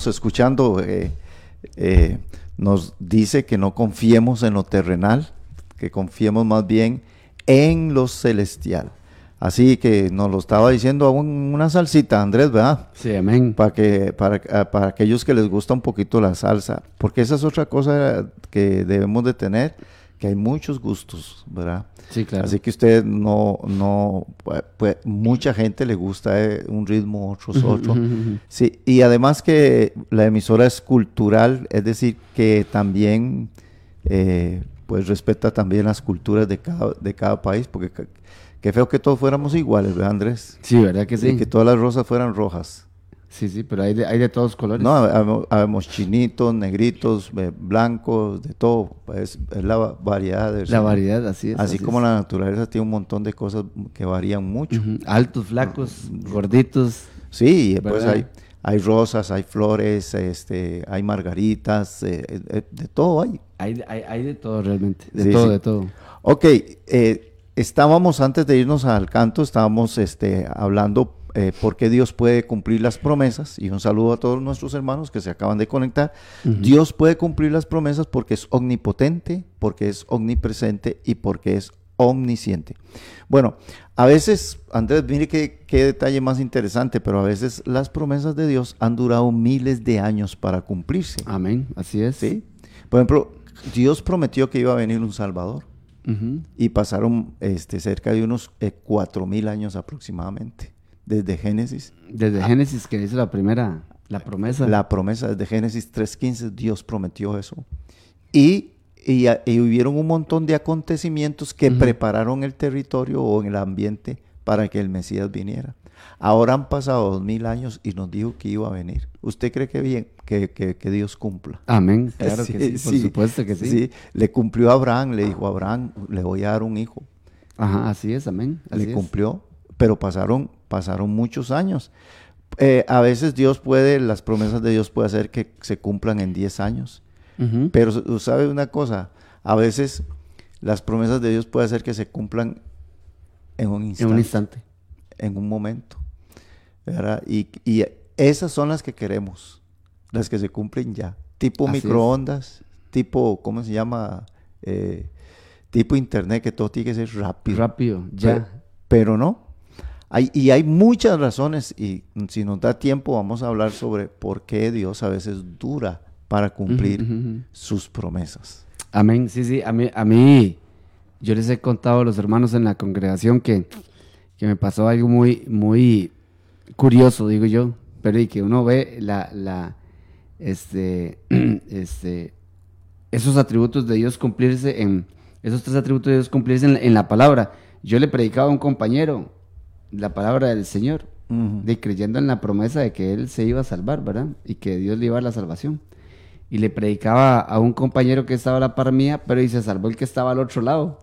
Escuchando eh, eh, nos dice que no confiemos en lo terrenal, que confiemos más bien en lo celestial. Así que nos lo estaba diciendo un- una salsita, Andrés, ¿verdad? Sí, amén. para que para, ah, para aquellos que les gusta un poquito la salsa, porque esa es otra cosa que debemos de tener, que hay muchos gustos, ¿verdad? Sí, claro. Así que usted no no pues, pues, mucha gente le gusta eh, un ritmo, otros otro. Sí, y además que la emisora es cultural, es decir, que también eh, pues respeta también las culturas de cada de cada país, porque qué feo que todos fuéramos iguales, ¿verdad, Andrés? Sí, ¿verdad que Y sí? que todas las rosas fueran rojas. Sí, sí, pero hay de, hay de todos colores. No, hab- habemos chinitos, negritos, eh, blancos, de todo. Es, es la va- variedad. de- La variedad, así es. Así como es. la naturaleza tiene un montón de cosas que varían mucho. Altos, flacos, gorditos. Sí, y después ¿Verdad? hay, hay rosas, hay flores, este, hay margaritas, eh, eh, de todo hay. Hay, hay, hay de todo realmente. De Sí, todo, sí. de todo. Ok, eh, estábamos antes de irnos al canto, estábamos este, hablando eh, por qué Dios puede cumplir las promesas y un saludo a todos nuestros hermanos que se acaban de conectar. Dios puede cumplir las promesas porque es omnipotente, porque es omnipresente y porque es omnisciente. Bueno, a veces, Andrés, mire qué, qué detalle más interesante, pero a veces las promesas de Dios han durado miles de años para cumplirse. Amén, así es. ¿sí? Por ejemplo, Dios prometió que iba a venir un Salvador y pasaron este, cerca de unos eh, cuatro mil años aproximadamente, desde Génesis Desde Génesis, que dice la primera, La promesa. La promesa desde Génesis 3.15, Dios prometió eso. Y, y, y hubieron un montón de acontecimientos que prepararon el territorio o el ambiente para que el Mesías viniera. Ahora han pasado dos mil años y nos dijo que iba a venir. ¿Usted cree que bien que, que, que Dios cumpla? Amén. [LAUGHS] Claro que sí, por supuesto que sí. sí. Le cumplió a Abraham, le dijo a Abraham, le voy a dar un hijo. Ajá, así es, amén. le cumplió, pero pasaron, pasaron muchos años. Eh, a veces Dios puede, las promesas de Dios puede hacer que se cumplan en 10 años. Pero sabe una cosa, a veces las promesas de Dios puede hacer que se cumplan en un instante. En un instante. En un momento. Y, y, esas son las que queremos, las que se cumplen ya. Tipo microondas, tipo, ¿cómo se llama? Eh, tipo internet, que todo tiene que ser rápido. Rápido, ya. Pero, no. Hay, y hay muchas razones, y si nos da tiempo vamos a hablar sobre por qué Dios a veces dura para cumplir sus promesas. Amén, sí, sí, a mí, a mí, yo les he contado a los hermanos en la congregación que, que me pasó algo muy, muy curioso, digo yo, pero y que uno ve la, la, este, [CLEARS THROAT] este, esos atributos de Dios cumplirse en, esos tres atributos de Dios cumplirse en, la palabra. Yo le predicaba a un compañero la palabra del Señor, de creyendo en la promesa de que él se iba a salvar, ¿verdad? Y que Dios le iba a la salvación. Y le predicaba a un compañero que estaba a la par mía, pero y se salvó el que estaba al otro lado.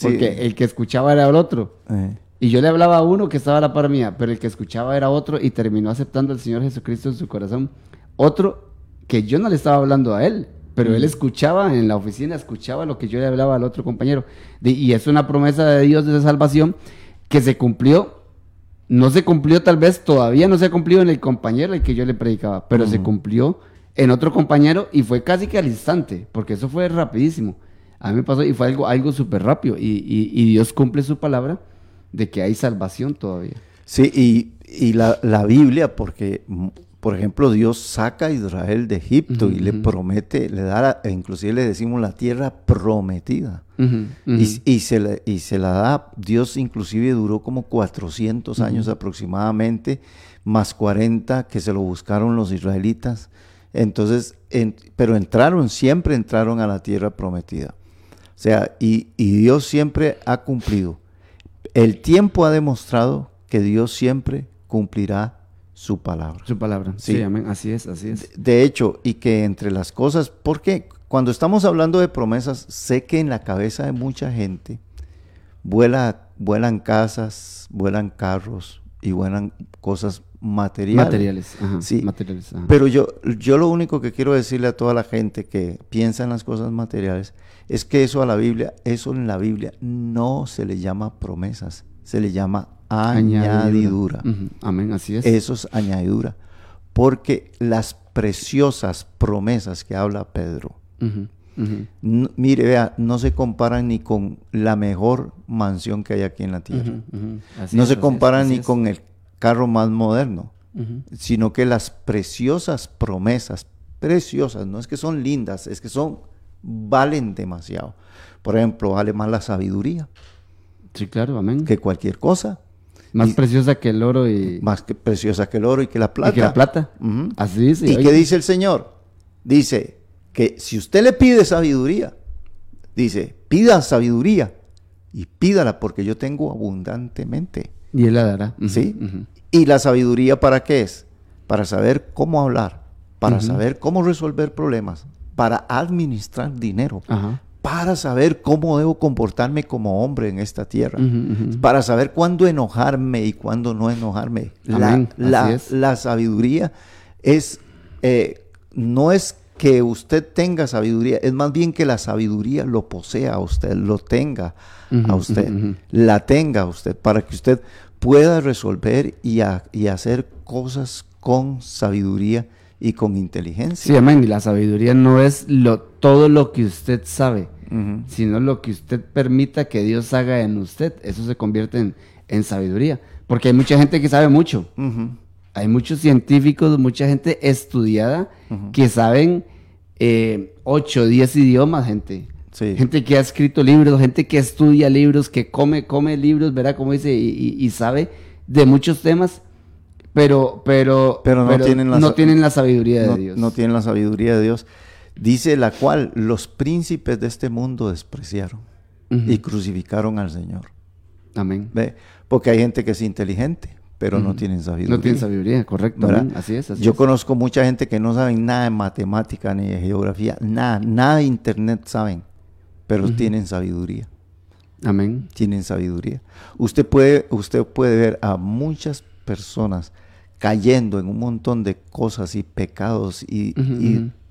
Porque el que escuchaba era el otro. Eh. Y yo le hablaba a uno que estaba a la par mía, pero el que escuchaba era otro y terminó aceptando al Señor Jesucristo en su corazón. Otro que yo no le estaba hablando a él, pero él escuchaba en la oficina, escuchaba lo que yo le hablaba al otro compañero. y es una promesa de Dios de salvación que se cumplió. No se cumplió tal vez, todavía no se ha cumplido en el compañero al que yo le predicaba, pero se cumplió en otro compañero y fue casi que al instante, porque eso fue rapidísimo. A mí me pasó y fue algo, algo súper rápido. Y, y Dios cumple su palabra de que hay salvación todavía. Sí, y, la, Biblia, porque, por ejemplo, Dios saca a Israel de Egipto y le promete, le da, e inclusive le decimos la tierra prometida. y, se la, y se la da, Dios inclusive duró como 400 años aproximadamente, más 40 que se lo buscaron los israelitas. Entonces, pero entraron, siempre entraron a la tierra prometida. O sea, y, y Dios siempre ha cumplido. El tiempo ha demostrado que Dios siempre cumplirá su palabra. Su palabra, sí, amén. Así es, así es. De hecho, y que entre las cosas, porque cuando estamos hablando de promesas, sé que en la cabeza de mucha gente vuela, vuelan casas, vuelan carros y vuelan cosas materiales. Materiales, sí. Materiales, Pero yo, yo lo único que quiero decirle a toda la gente que piensa en las cosas materiales es que eso a la Biblia, eso en la Biblia no se le llama promesas, se le llama añadidura. Amén, así es. Eso es añadidura. Porque las preciosas promesas que habla Pedro, mire, vea, no se comparan ni con la mejor mansión que hay aquí en la tierra. no se comparan ni con el carro más moderno, sino que las preciosas promesas, preciosas, no es que son lindas, es que son valen demasiado. Por ejemplo, vale más la sabiduría. Sí, claro, amén. Que cualquier cosa. Más preciosa que el oro y... Más que preciosa que el oro y que la plata. Y que la plata. Así dice. ¿Y qué dice el Señor? Dice que si usted le pide sabiduría, dice, pida sabiduría y pídala porque yo tengo abundantemente. Y Él la dará. ¿Sí? ¿Y la sabiduría para qué es? Para saber cómo hablar, para saber cómo resolver problemas, para administrar dinero, para saber cómo debo comportarme como hombre en esta tierra, para saber cuándo enojarme y cuándo no enojarme. La, sabiduría es, eh, no es que usted tenga sabiduría, es más bien que la sabiduría lo posea a usted, lo tenga a usted, la tenga a usted, para que usted pueda resolver y, y hacer cosas con sabiduría y con inteligencia. Sí, amén. Y la sabiduría no es lo, todo lo que usted sabe, sino lo que usted permita que Dios haga en usted. Eso se convierte en, sabiduría. Porque hay mucha gente que sabe mucho. Hay muchos científicos, mucha gente estudiada que saben eh, 8, 10 idiomas, gente. Gente que ha escrito libros, gente que estudia libros, que come, come libros, ¿verdad? Como dice, y sabe de muchos temas pero, pero, Pero no tienen la no tienen la sabiduría de no, Dios. no tienen la sabiduría de Dios. Dice la cual los príncipes de este mundo despreciaron y crucificaron al Señor. Amén. ¿Ve? Porque hay gente que es inteligente, pero no tienen sabiduría. No tienen sabiduría, correcto. Así es, así Yo es. conozco mucha gente que no saben nada de matemática ni de geografía, nada, nada de internet saben, pero tienen sabiduría, Amén. tienen sabiduría. Usted puede, usted puede ver a muchas personas cayendo en un montón de cosas y pecados y.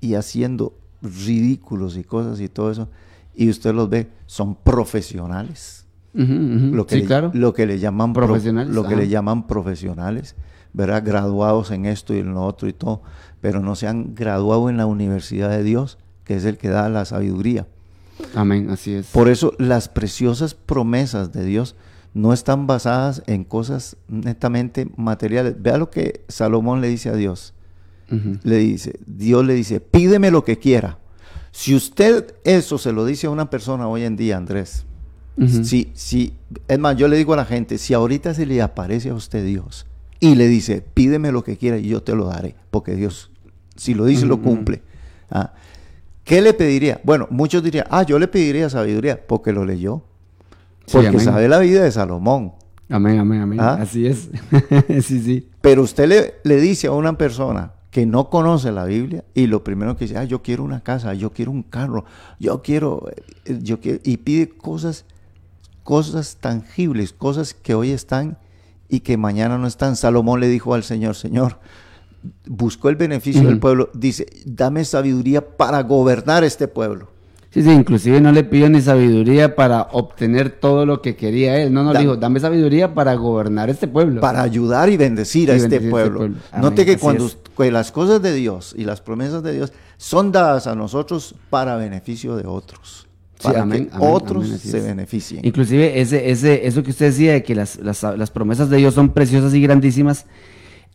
y haciendo ridículos y cosas y todo eso, y usted los ve, son profesionales lo que, sí, le, claro. lo que le llaman pro- Profesionales, lo que ajá. le llaman profesionales, ¿verdad? Graduados en esto y en lo otro y todo, pero no se han graduado en la universidad de Dios, que es el que da la sabiduría. Amén, así es. Por eso las preciosas promesas de Dios no están basadas en cosas netamente materiales. Vea lo que Salomón le dice a Dios. Le dice, Dios le dice, pídeme lo que quiera. Si usted eso se lo dice a una persona hoy en día, Andrés, si, si, es más, yo le digo a la gente, si ahorita se le aparece a usted Dios y le dice, pídeme lo que quiera y yo te lo daré, porque Dios, si lo dice, lo cumple. Ah, ¿Qué le pediría? Bueno, muchos dirían, ah, yo le pediría sabiduría, porque lo leyó. Porque sabe la vida de Salomón. Amén, amén, amén. ¿Ah? Así es. [LAUGHS] sí, sí. Pero usted le, le dice a una persona que no conoce la Biblia y lo primero que dice, ah, yo quiero una casa, yo quiero un carro, yo quiero, eh, yo quiero, y pide cosas, cosas tangibles, cosas que hoy están y que mañana no están. Salomón le dijo al Señor, Señor, buscó el beneficio del pueblo, dice, dame sabiduría para gobernar este pueblo. Sí, sí, inclusive no le pidió ni sabiduría para obtener todo lo que quería él. No, no, Da- le dijo, dame sabiduría para gobernar este pueblo. para ayudar y bendecir a Y este bendecir este pueblo. pueblo. Note Amén, que cuando es. que las cosas de Dios y las promesas de Dios son dadas a nosotros para beneficio de otros, Sí, para amén, que amén, otros amén, se beneficien. Inclusive ese, ese, eso que usted decía de que las, las, las promesas de Dios son preciosas y grandísimas,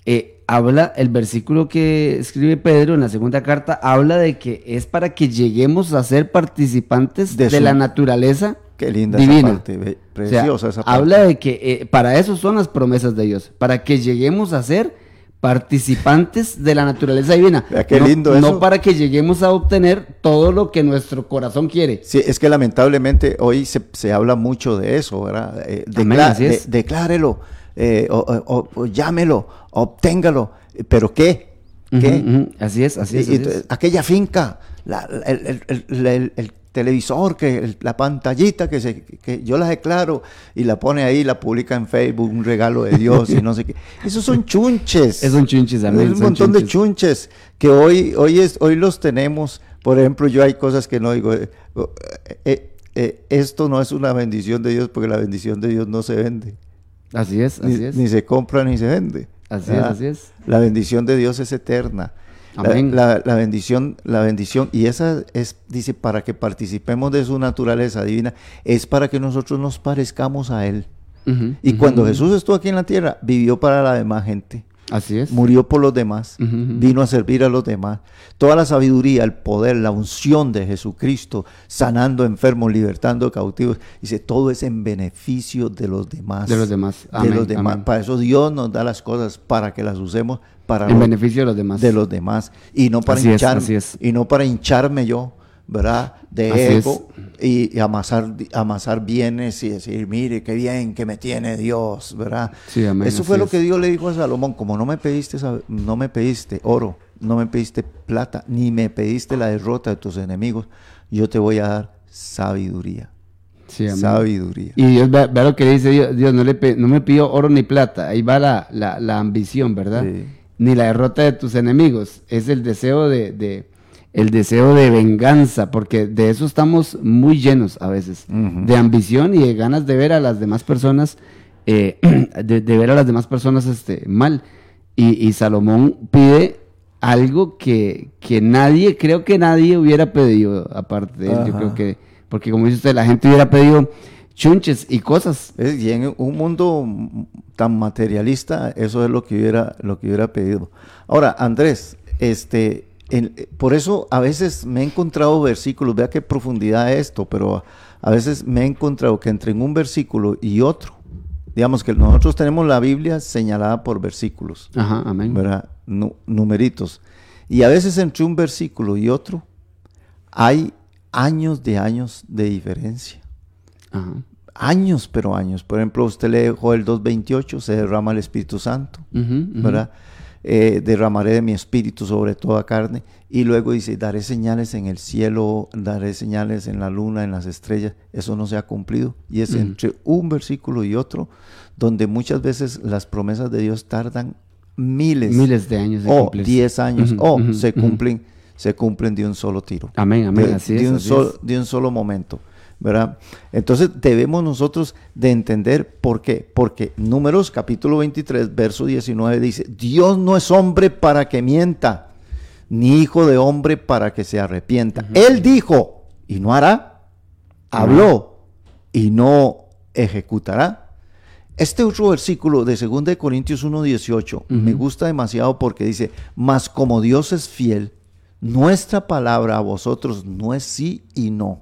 eh, habla, el versículo que escribe Pedro en la segunda carta, habla de que es para que lleguemos a ser participantes De de, su- la naturaleza Qué linda divina. esa parte, be- O sea, preciosa esa parte. Habla de que eh, para eso son las promesas de Dios, para que lleguemos a ser participantes de la naturaleza divina. Qué no, lindo no eso. para que lleguemos a obtener todo lo que nuestro corazón quiere. Sí, es que lamentablemente hoy se, se habla mucho de eso, ¿verdad? Eh, Amén, decla- así es. de- declárelo, eh, o, o- o- o llámelo, obténgalo, pero ¿qué? ¿Qué? Así es, así es. Y aquella finca, la- la- el, el- el- el- el televisor, que el- la pantallita que, se, que yo la declaro y la pone ahí, la publica en Facebook, un regalo de Dios y no sé qué. [LAUGHS] Esos son chunches. Es un chunches, amén, Es un montón de chunches. chunches que hoy, hoy, es, hoy los tenemos. Por ejemplo, yo hay cosas que no digo. eh, eh, eh, esto no es una bendición de Dios porque la bendición de Dios no se vende. Así es, Ni, así es. ni se compra ni se vende. Así es, ¿verdad? así es. La bendición de Dios es eterna. Amén. la- la bendición, la bendición, y esa es, dice, para que participemos de su naturaleza divina, es para que nosotros nos parezcamos a Él. Y cuando. Jesús estuvo aquí en la tierra, vivió para la demás gente, Así es. murió por los demás, vino a servir a los demás. Toda la sabiduría, el poder, la unción de Jesucristo, sanando enfermos, libertando cautivos, dice, todo es en beneficio de los demás. De los demás. de Amén, los demás. amén. Para eso Dios nos da las cosas, para que las usemos para En los- beneficio de los demás. de los demás y no para Así hinchar es. y no para hincharme yo verdad de Así ego y, y amasar amasar bienes y decir mire qué bien que me tiene Dios verdad Sí, amén, eso fue lo que Dios le dijo a Salomón como no me pediste no me pediste oro no me pediste plata ni me pediste la derrota de tus enemigos yo te voy a dar sabiduría Sí, amén. sabiduría Y Dios, vea, vea lo que dice Dios, Dios no, le no me pidió oro ni plata, ahí va la, la, la ambición, ¿verdad? Sí. Ni la derrota de tus enemigos, es el deseo de, de- el deseo de venganza, porque de eso estamos muy llenos a veces, de ambición y de ganas de ver a las demás personas, eh, [CLEARS THROAT] de, de ver a las demás personas este, mal. Y, y Salomón pide algo que, que nadie, creo que nadie hubiera pedido aparte de él, yo creo que, porque como dice usted, la gente hubiera pedido chunches y cosas. Y en un mundo tan materialista, eso es lo que hubiera, lo que hubiera pedido. Ahora, Andrés, este, en- por eso a veces me he encontrado versículos, vea qué profundidad es esto, pero a, a veces me he encontrado que entre un versículo y otro digamos que nosotros tenemos la Biblia señalada por versículos, Ajá, amén. ¿verdad? Nu- numeritos. Y a veces entre un versículo y otro hay años de años de diferencia. Ajá. Años, pero años. Por ejemplo, usted lee Joel 2.28, se derrama el Espíritu Santo, Ujú, ujú. ¿verdad? Eh, derramaré de mi espíritu sobre toda carne. Y luego dice, daré señales en el cielo, daré señales en la luna, en las estrellas. Eso no se ha cumplido. Y es Ujú. entre un versículo y otro, donde muchas veces las promesas de Dios tardan miles, Miles de años de o cumplirse. 10 años, o se cumplen, se cumplen de un solo tiro Amén, amén. de, así de es. un así solo, es. de un solo momento, ¿verdad? Entonces debemos nosotros de entender por qué. Porque Números capítulo 23, verso 19 dice, Dios no es hombre para que mienta, ni hijo de hombre para que se arrepienta. Él dijo y no hará, habló y no ejecutará. Este otro versículo de 2 de Corintios 1:18 me gusta demasiado porque dice, "Mas como Dios es fiel, nuestra palabra a vosotros no es sí y no,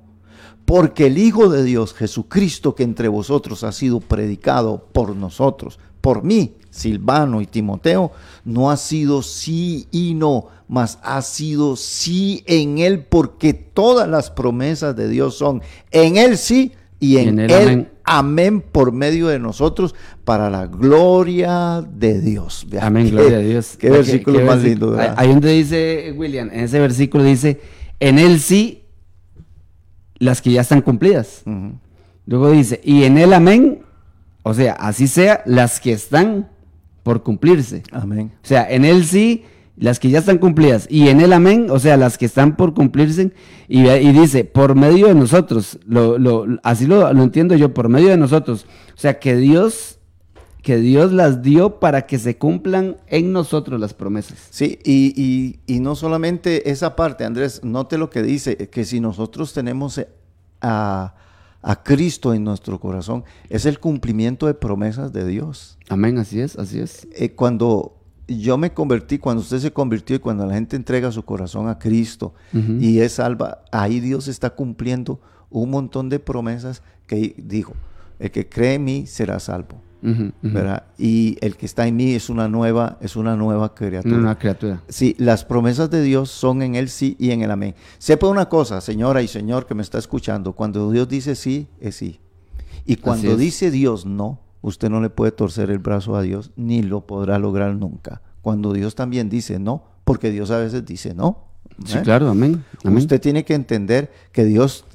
porque el Hijo de Dios, Jesucristo, que entre vosotros ha sido predicado por nosotros, por mí, Silvano y Timoteo, no ha sido sí y no, mas ha sido sí en él, porque todas las promesas de Dios son en él sí y en, él, amén. amén. por medio de nosotros para la gloria de Dios. Amén, qué- gloria a Dios. Qué versículo más versi- lindo, ¿verdad? Ahí donde dice William, en ese versículo dice, en él sí, las que ya están cumplidas. Luego dice, y en él amén, o sea, así sea, las que están por cumplirse. Amén. O sea, en él sí, las que ya están cumplidas. Y en él amén, o sea, las que están por cumplirse. Y, y dice, por medio de nosotros. Lo, lo- así lo, lo entiendo yo, por medio de nosotros. O sea, que Dios, que Dios las dio para que se cumplan en nosotros las promesas. Sí, y, y- y no solamente esa parte, Andrés, note lo que dice, que si nosotros tenemos eh, a, a Cristo en nuestro corazón, es el cumplimiento de promesas de Dios. Amén, así es, así es. Eh, cuando yo me convertí, cuando usted se convirtió y cuando la gente entrega su corazón a Cristo y es salva, ahí Dios está cumpliendo un montón de promesas que dijo, el que cree en mí será salvo. ¿Verdad? Y el que está en mí es una nueva, es una nueva criatura. Una criatura. Sí, las promesas de Dios son en el sí y en el amén. Sepa una cosa, señora y señor que me está escuchando, cuando Dios dice sí, es sí. Y cuando dice Dios no, usted no le puede torcer el brazo a Dios, ni lo podrá lograr nunca. Cuando Dios también dice no, porque Dios a veces dice no. Sí, ¿eh? claro, amén. amén. Usted tiene que entender que Dios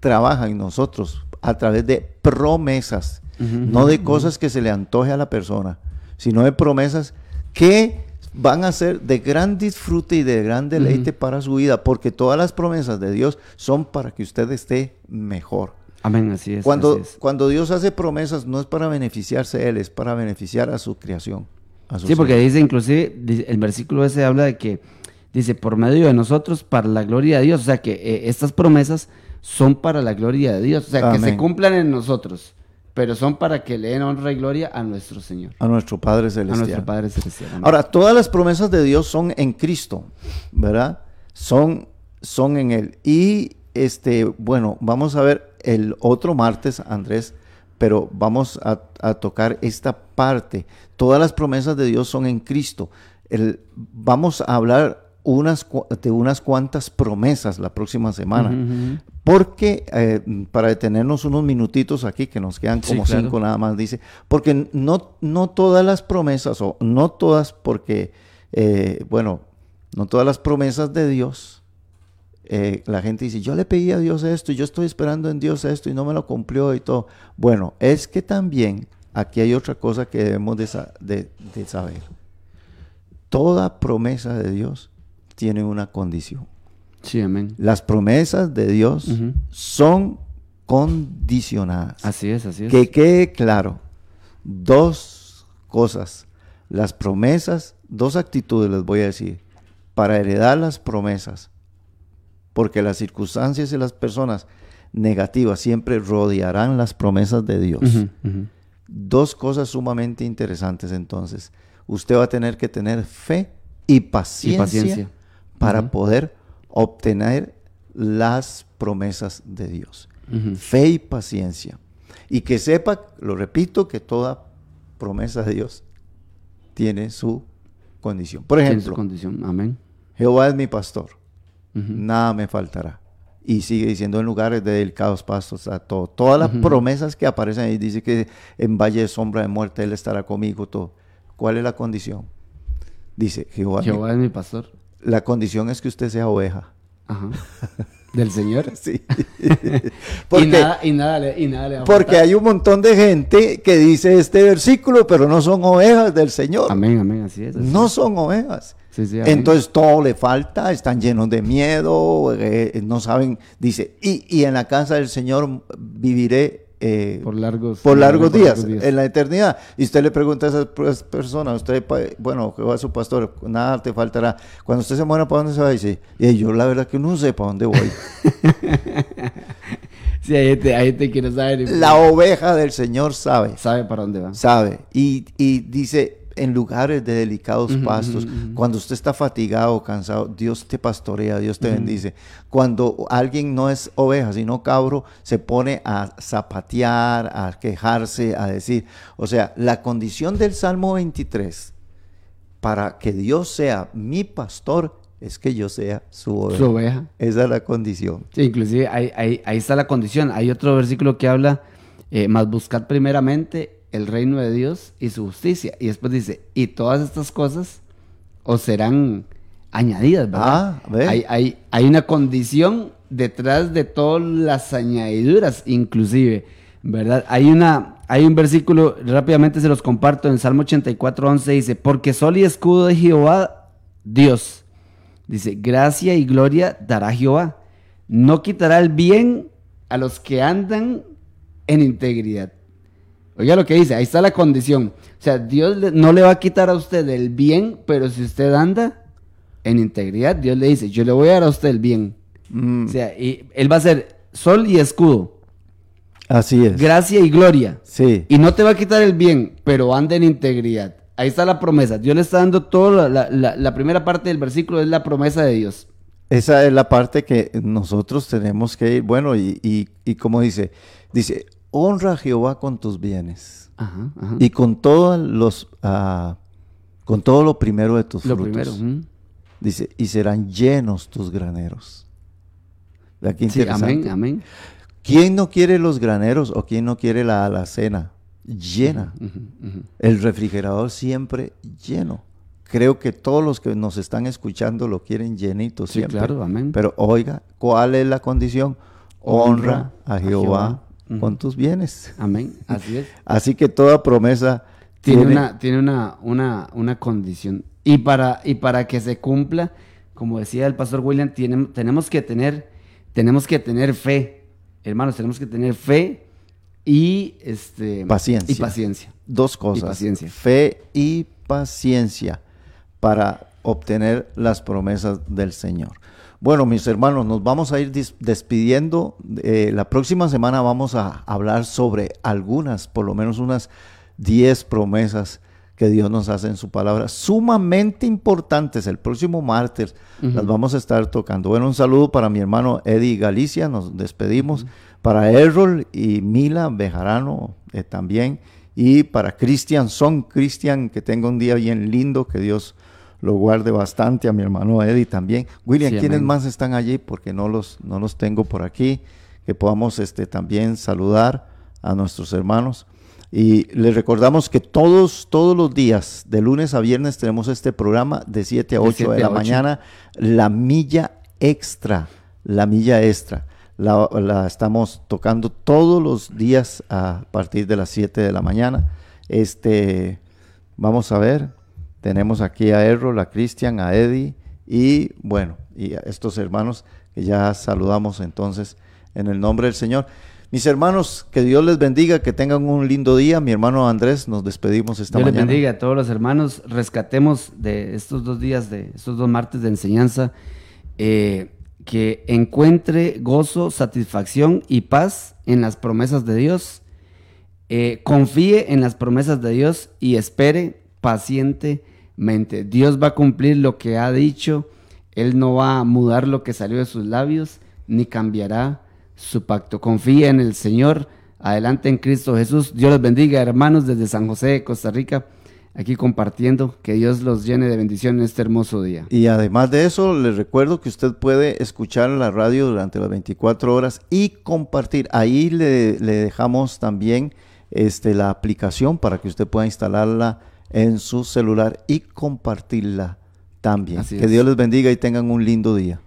trabaja en nosotros a través de promesas, no de cosas que se le antoje a la persona, sino de promesas que van a ser de gran disfrute y de gran deleite para su vida, porque todas las promesas de Dios son para que usted esté mejor. Amén, así es. Cuando, así es. cuando Dios hace promesas, no es para beneficiarse Él, es para beneficiar a su creación. a su Sí, porque dice inclusive, el versículo ese habla de que, dice, por medio de nosotros, para la gloria de Dios. O sea, que eh, estas promesas son para la gloria de Dios. O sea, que se cumplan en nosotros, pero son para que le den honra y gloria a nuestro Señor, a nuestro Padre a Celestial. nuestro Padre Celestial. Amén. Ahora, todas las promesas de Dios son en Cristo, ¿verdad? Son, son en Él. Y este, bueno, vamos a ver el otro martes, Andrés, pero vamos a, a tocar esta parte. Todas las promesas de Dios son en Cristo. El- vamos a hablar unas, de unas cuantas promesas la próxima semana. Porque, eh, para detenernos unos minutitos aquí, que nos quedan Sí, como claro. cinco nada más, dice, porque no, no todas las promesas, o no todas, porque, eh, bueno, no todas las promesas de Dios, eh, la gente dice, yo le pedí a Dios esto, y yo estoy esperando en Dios esto, y no me lo cumplió y todo. Bueno, es que también aquí hay otra cosa que debemos de, sa- de- de saber. Toda promesa de Dios tiene una condición. Sí, amén. Las promesas de Dios son condicionadas. Así es, así es. Que quede claro, dos cosas. Las promesas, dos actitudes les voy a decir, para heredar las promesas, porque las circunstancias y las personas negativas siempre rodearán las promesas de Dios. Dos cosas sumamente interesantes entonces. Usted va a tener que tener fe y paciencia, paciencia. Para poder obtener las promesas de Dios. Fe y paciencia. Y que sepa, lo repito, que toda promesa de Dios tiene su condición. Por ejemplo, condición. Amén. Jehová es mi pastor, nada me faltará. Y sigue diciendo en lugares de delicados pastos a todo. Todas las promesas que aparecen ahí, dice que en valle de sombra de muerte Él estará conmigo, todo. ¿Cuál es la condición? Dice, Jehová, mi- Jehová es mi pastor. La condición es que usted sea oveja. Ajá. Del Señor. [LAUGHS] Sí. [LAUGHS] y, porque, nada, y, nada le, y nada le porque hay un montón de gente que dice este versículo, pero no son ovejas del Señor. Amén, amén, así es. así No es. son ovejas. Sí, sí, amén. Entonces todo le falta, están llenos de miedo, eh, no saben, dice, y, y en la casa del Señor viviré eh, por largos, por largos por días, en la eternidad. Y usted le pregunta a esas personas, usted, bueno, que va a su pastor, nada te faltará. Cuando usted se muera, ¿para dónde se va? Dice, y yo la verdad que no sé para dónde voy. [LAUGHS] Sí, hay gente, hay gente que no sabe, ni- la oveja del Señor sabe, sabe para dónde va. sabe. Y, y dice, en lugares de delicados pastos, cuando usted está fatigado, cansado, Dios te pastorea, Dios te bendice. Cuando alguien no es oveja, sino cabro, se pone a zapatear, a quejarse, a decir. O sea, la condición del Salmo 23, para que Dios sea mi pastor, es que yo sea su oveja. Su oveja. Esa es la condición. Sí, inclusive ahí, ahí- ahí está la condición. Hay otro versículo que habla, eh, más buscar primeramente el reino de Dios y su justicia. Y después dice, y todas estas cosas os serán añadidas, ¿verdad? Ah, ve. hay, hay, hay una condición detrás de todas las añadiduras, inclusive, ¿verdad? Hay, una, hay un versículo, rápidamente se los comparto, en Salmo 84, 11 dice, porque sol y escudo de Jehová, Dios. Dice, gracia y gloria dará Jehová. No quitará el bien a los que andan en integridad. Oiga lo que dice, ahí está la condición. O sea, Dios no le va a quitar a usted el bien, pero si usted anda en integridad, Dios le dice, yo le voy a dar a usted el bien. Mm, O sea, y él va a ser sol y escudo, así es. gracia y gloria. Sí. Y no te va a quitar el bien, pero anda en integridad. Ahí está la promesa. Dios le está dando toda la, la- la primera parte del versículo, es la promesa de Dios. Esa es la parte que nosotros tenemos que ir. Bueno, y, y, y como dice, dice, honra a Jehová con tus bienes Ajá, ajá. y con todos los, ah, con todo lo primero de tus Lo frutos. primero. Dice, y serán llenos tus graneros. Sí, interesante. amén, amén. ¿Quién no quiere los graneros o quién no quiere la alacena llena? El refrigerador siempre lleno. Creo que todos los que nos están escuchando lo quieren llenito Sí, siempre. claro, amén. Pero oiga, ¿cuál es la condición? Honra, Honra a Jehová, Con tus bienes. Amén, así es. [LAUGHS] Así que toda promesa Tiene, una, tiene una, una, una condición. Y para, y para que se cumpla, como decía el pastor William, tiene- tenemos que tener, tenemos que tener fe. Hermanos, tenemos que tener fe y este Paciencia. Y paciencia. dos cosas. paciencia. Fe y paciencia para obtener las promesas del Señor. Bueno, mis hermanos, nos vamos a ir despidiendo. Eh, la próxima semana vamos a hablar sobre algunas, por lo menos unas 10 promesas que Dios nos hace en su palabra, sumamente importantes. El próximo martes las vamos a estar tocando. Bueno, un saludo para mi hermano Eddie Galicia, nos despedimos. Para Errol y Mila Bejarano eh, también. Y para Cristian Son, Cristian, que tenga un día bien lindo, que Dios lo guarde bastante. A mi hermano Eddie también. William, Sí, ¿quiénes amén. más están allí? Porque no los, no los tengo por aquí. Que podamos este, también saludar a nuestros hermanos. Y les recordamos que todos, todos los días, de lunes a viernes, tenemos este programa de 7 a De 8 7 de la a 8. mañana, la milla extra, la milla extra. La, la estamos tocando todos los días a partir de las 7 de la mañana. Este, vamos a ver, tenemos aquí a Errol, a Cristian, a Eddie y bueno, y a estos hermanos que ya saludamos entonces en el nombre del Señor. Mis hermanos, que Dios les bendiga, que tengan un lindo día. Mi hermano Andrés, nos despedimos esta Dios les mañana. bendiga a todos los hermanos. Rescatemos de estos dos días, de estos dos martes de enseñanza, eh, que encuentre gozo, satisfacción y paz en las promesas de Dios. Eh, confíe en las promesas de Dios y espere pacientemente. Dios va a cumplir lo que ha dicho. Él no va a mudar lo que salió de sus labios, ni cambiará su pacto. Confíe en el Señor, adelante en Cristo Jesús. Dios los bendiga, hermanos, desde San José, Costa Rica, aquí compartiendo. Que Dios los llene de bendición en este hermoso día. Y además de eso, les recuerdo que usted puede escuchar la radio durante las 24 horas y compartir. Ahí le, le dejamos también este, la aplicación para que usted pueda instalarla en su celular y compartirla también. Así que es. Dios les bendiga y tengan un lindo día.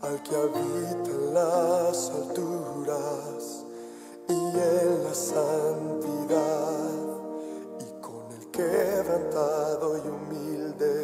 Al que habita en las alturas y en la santidad y con el quebrantado y humilde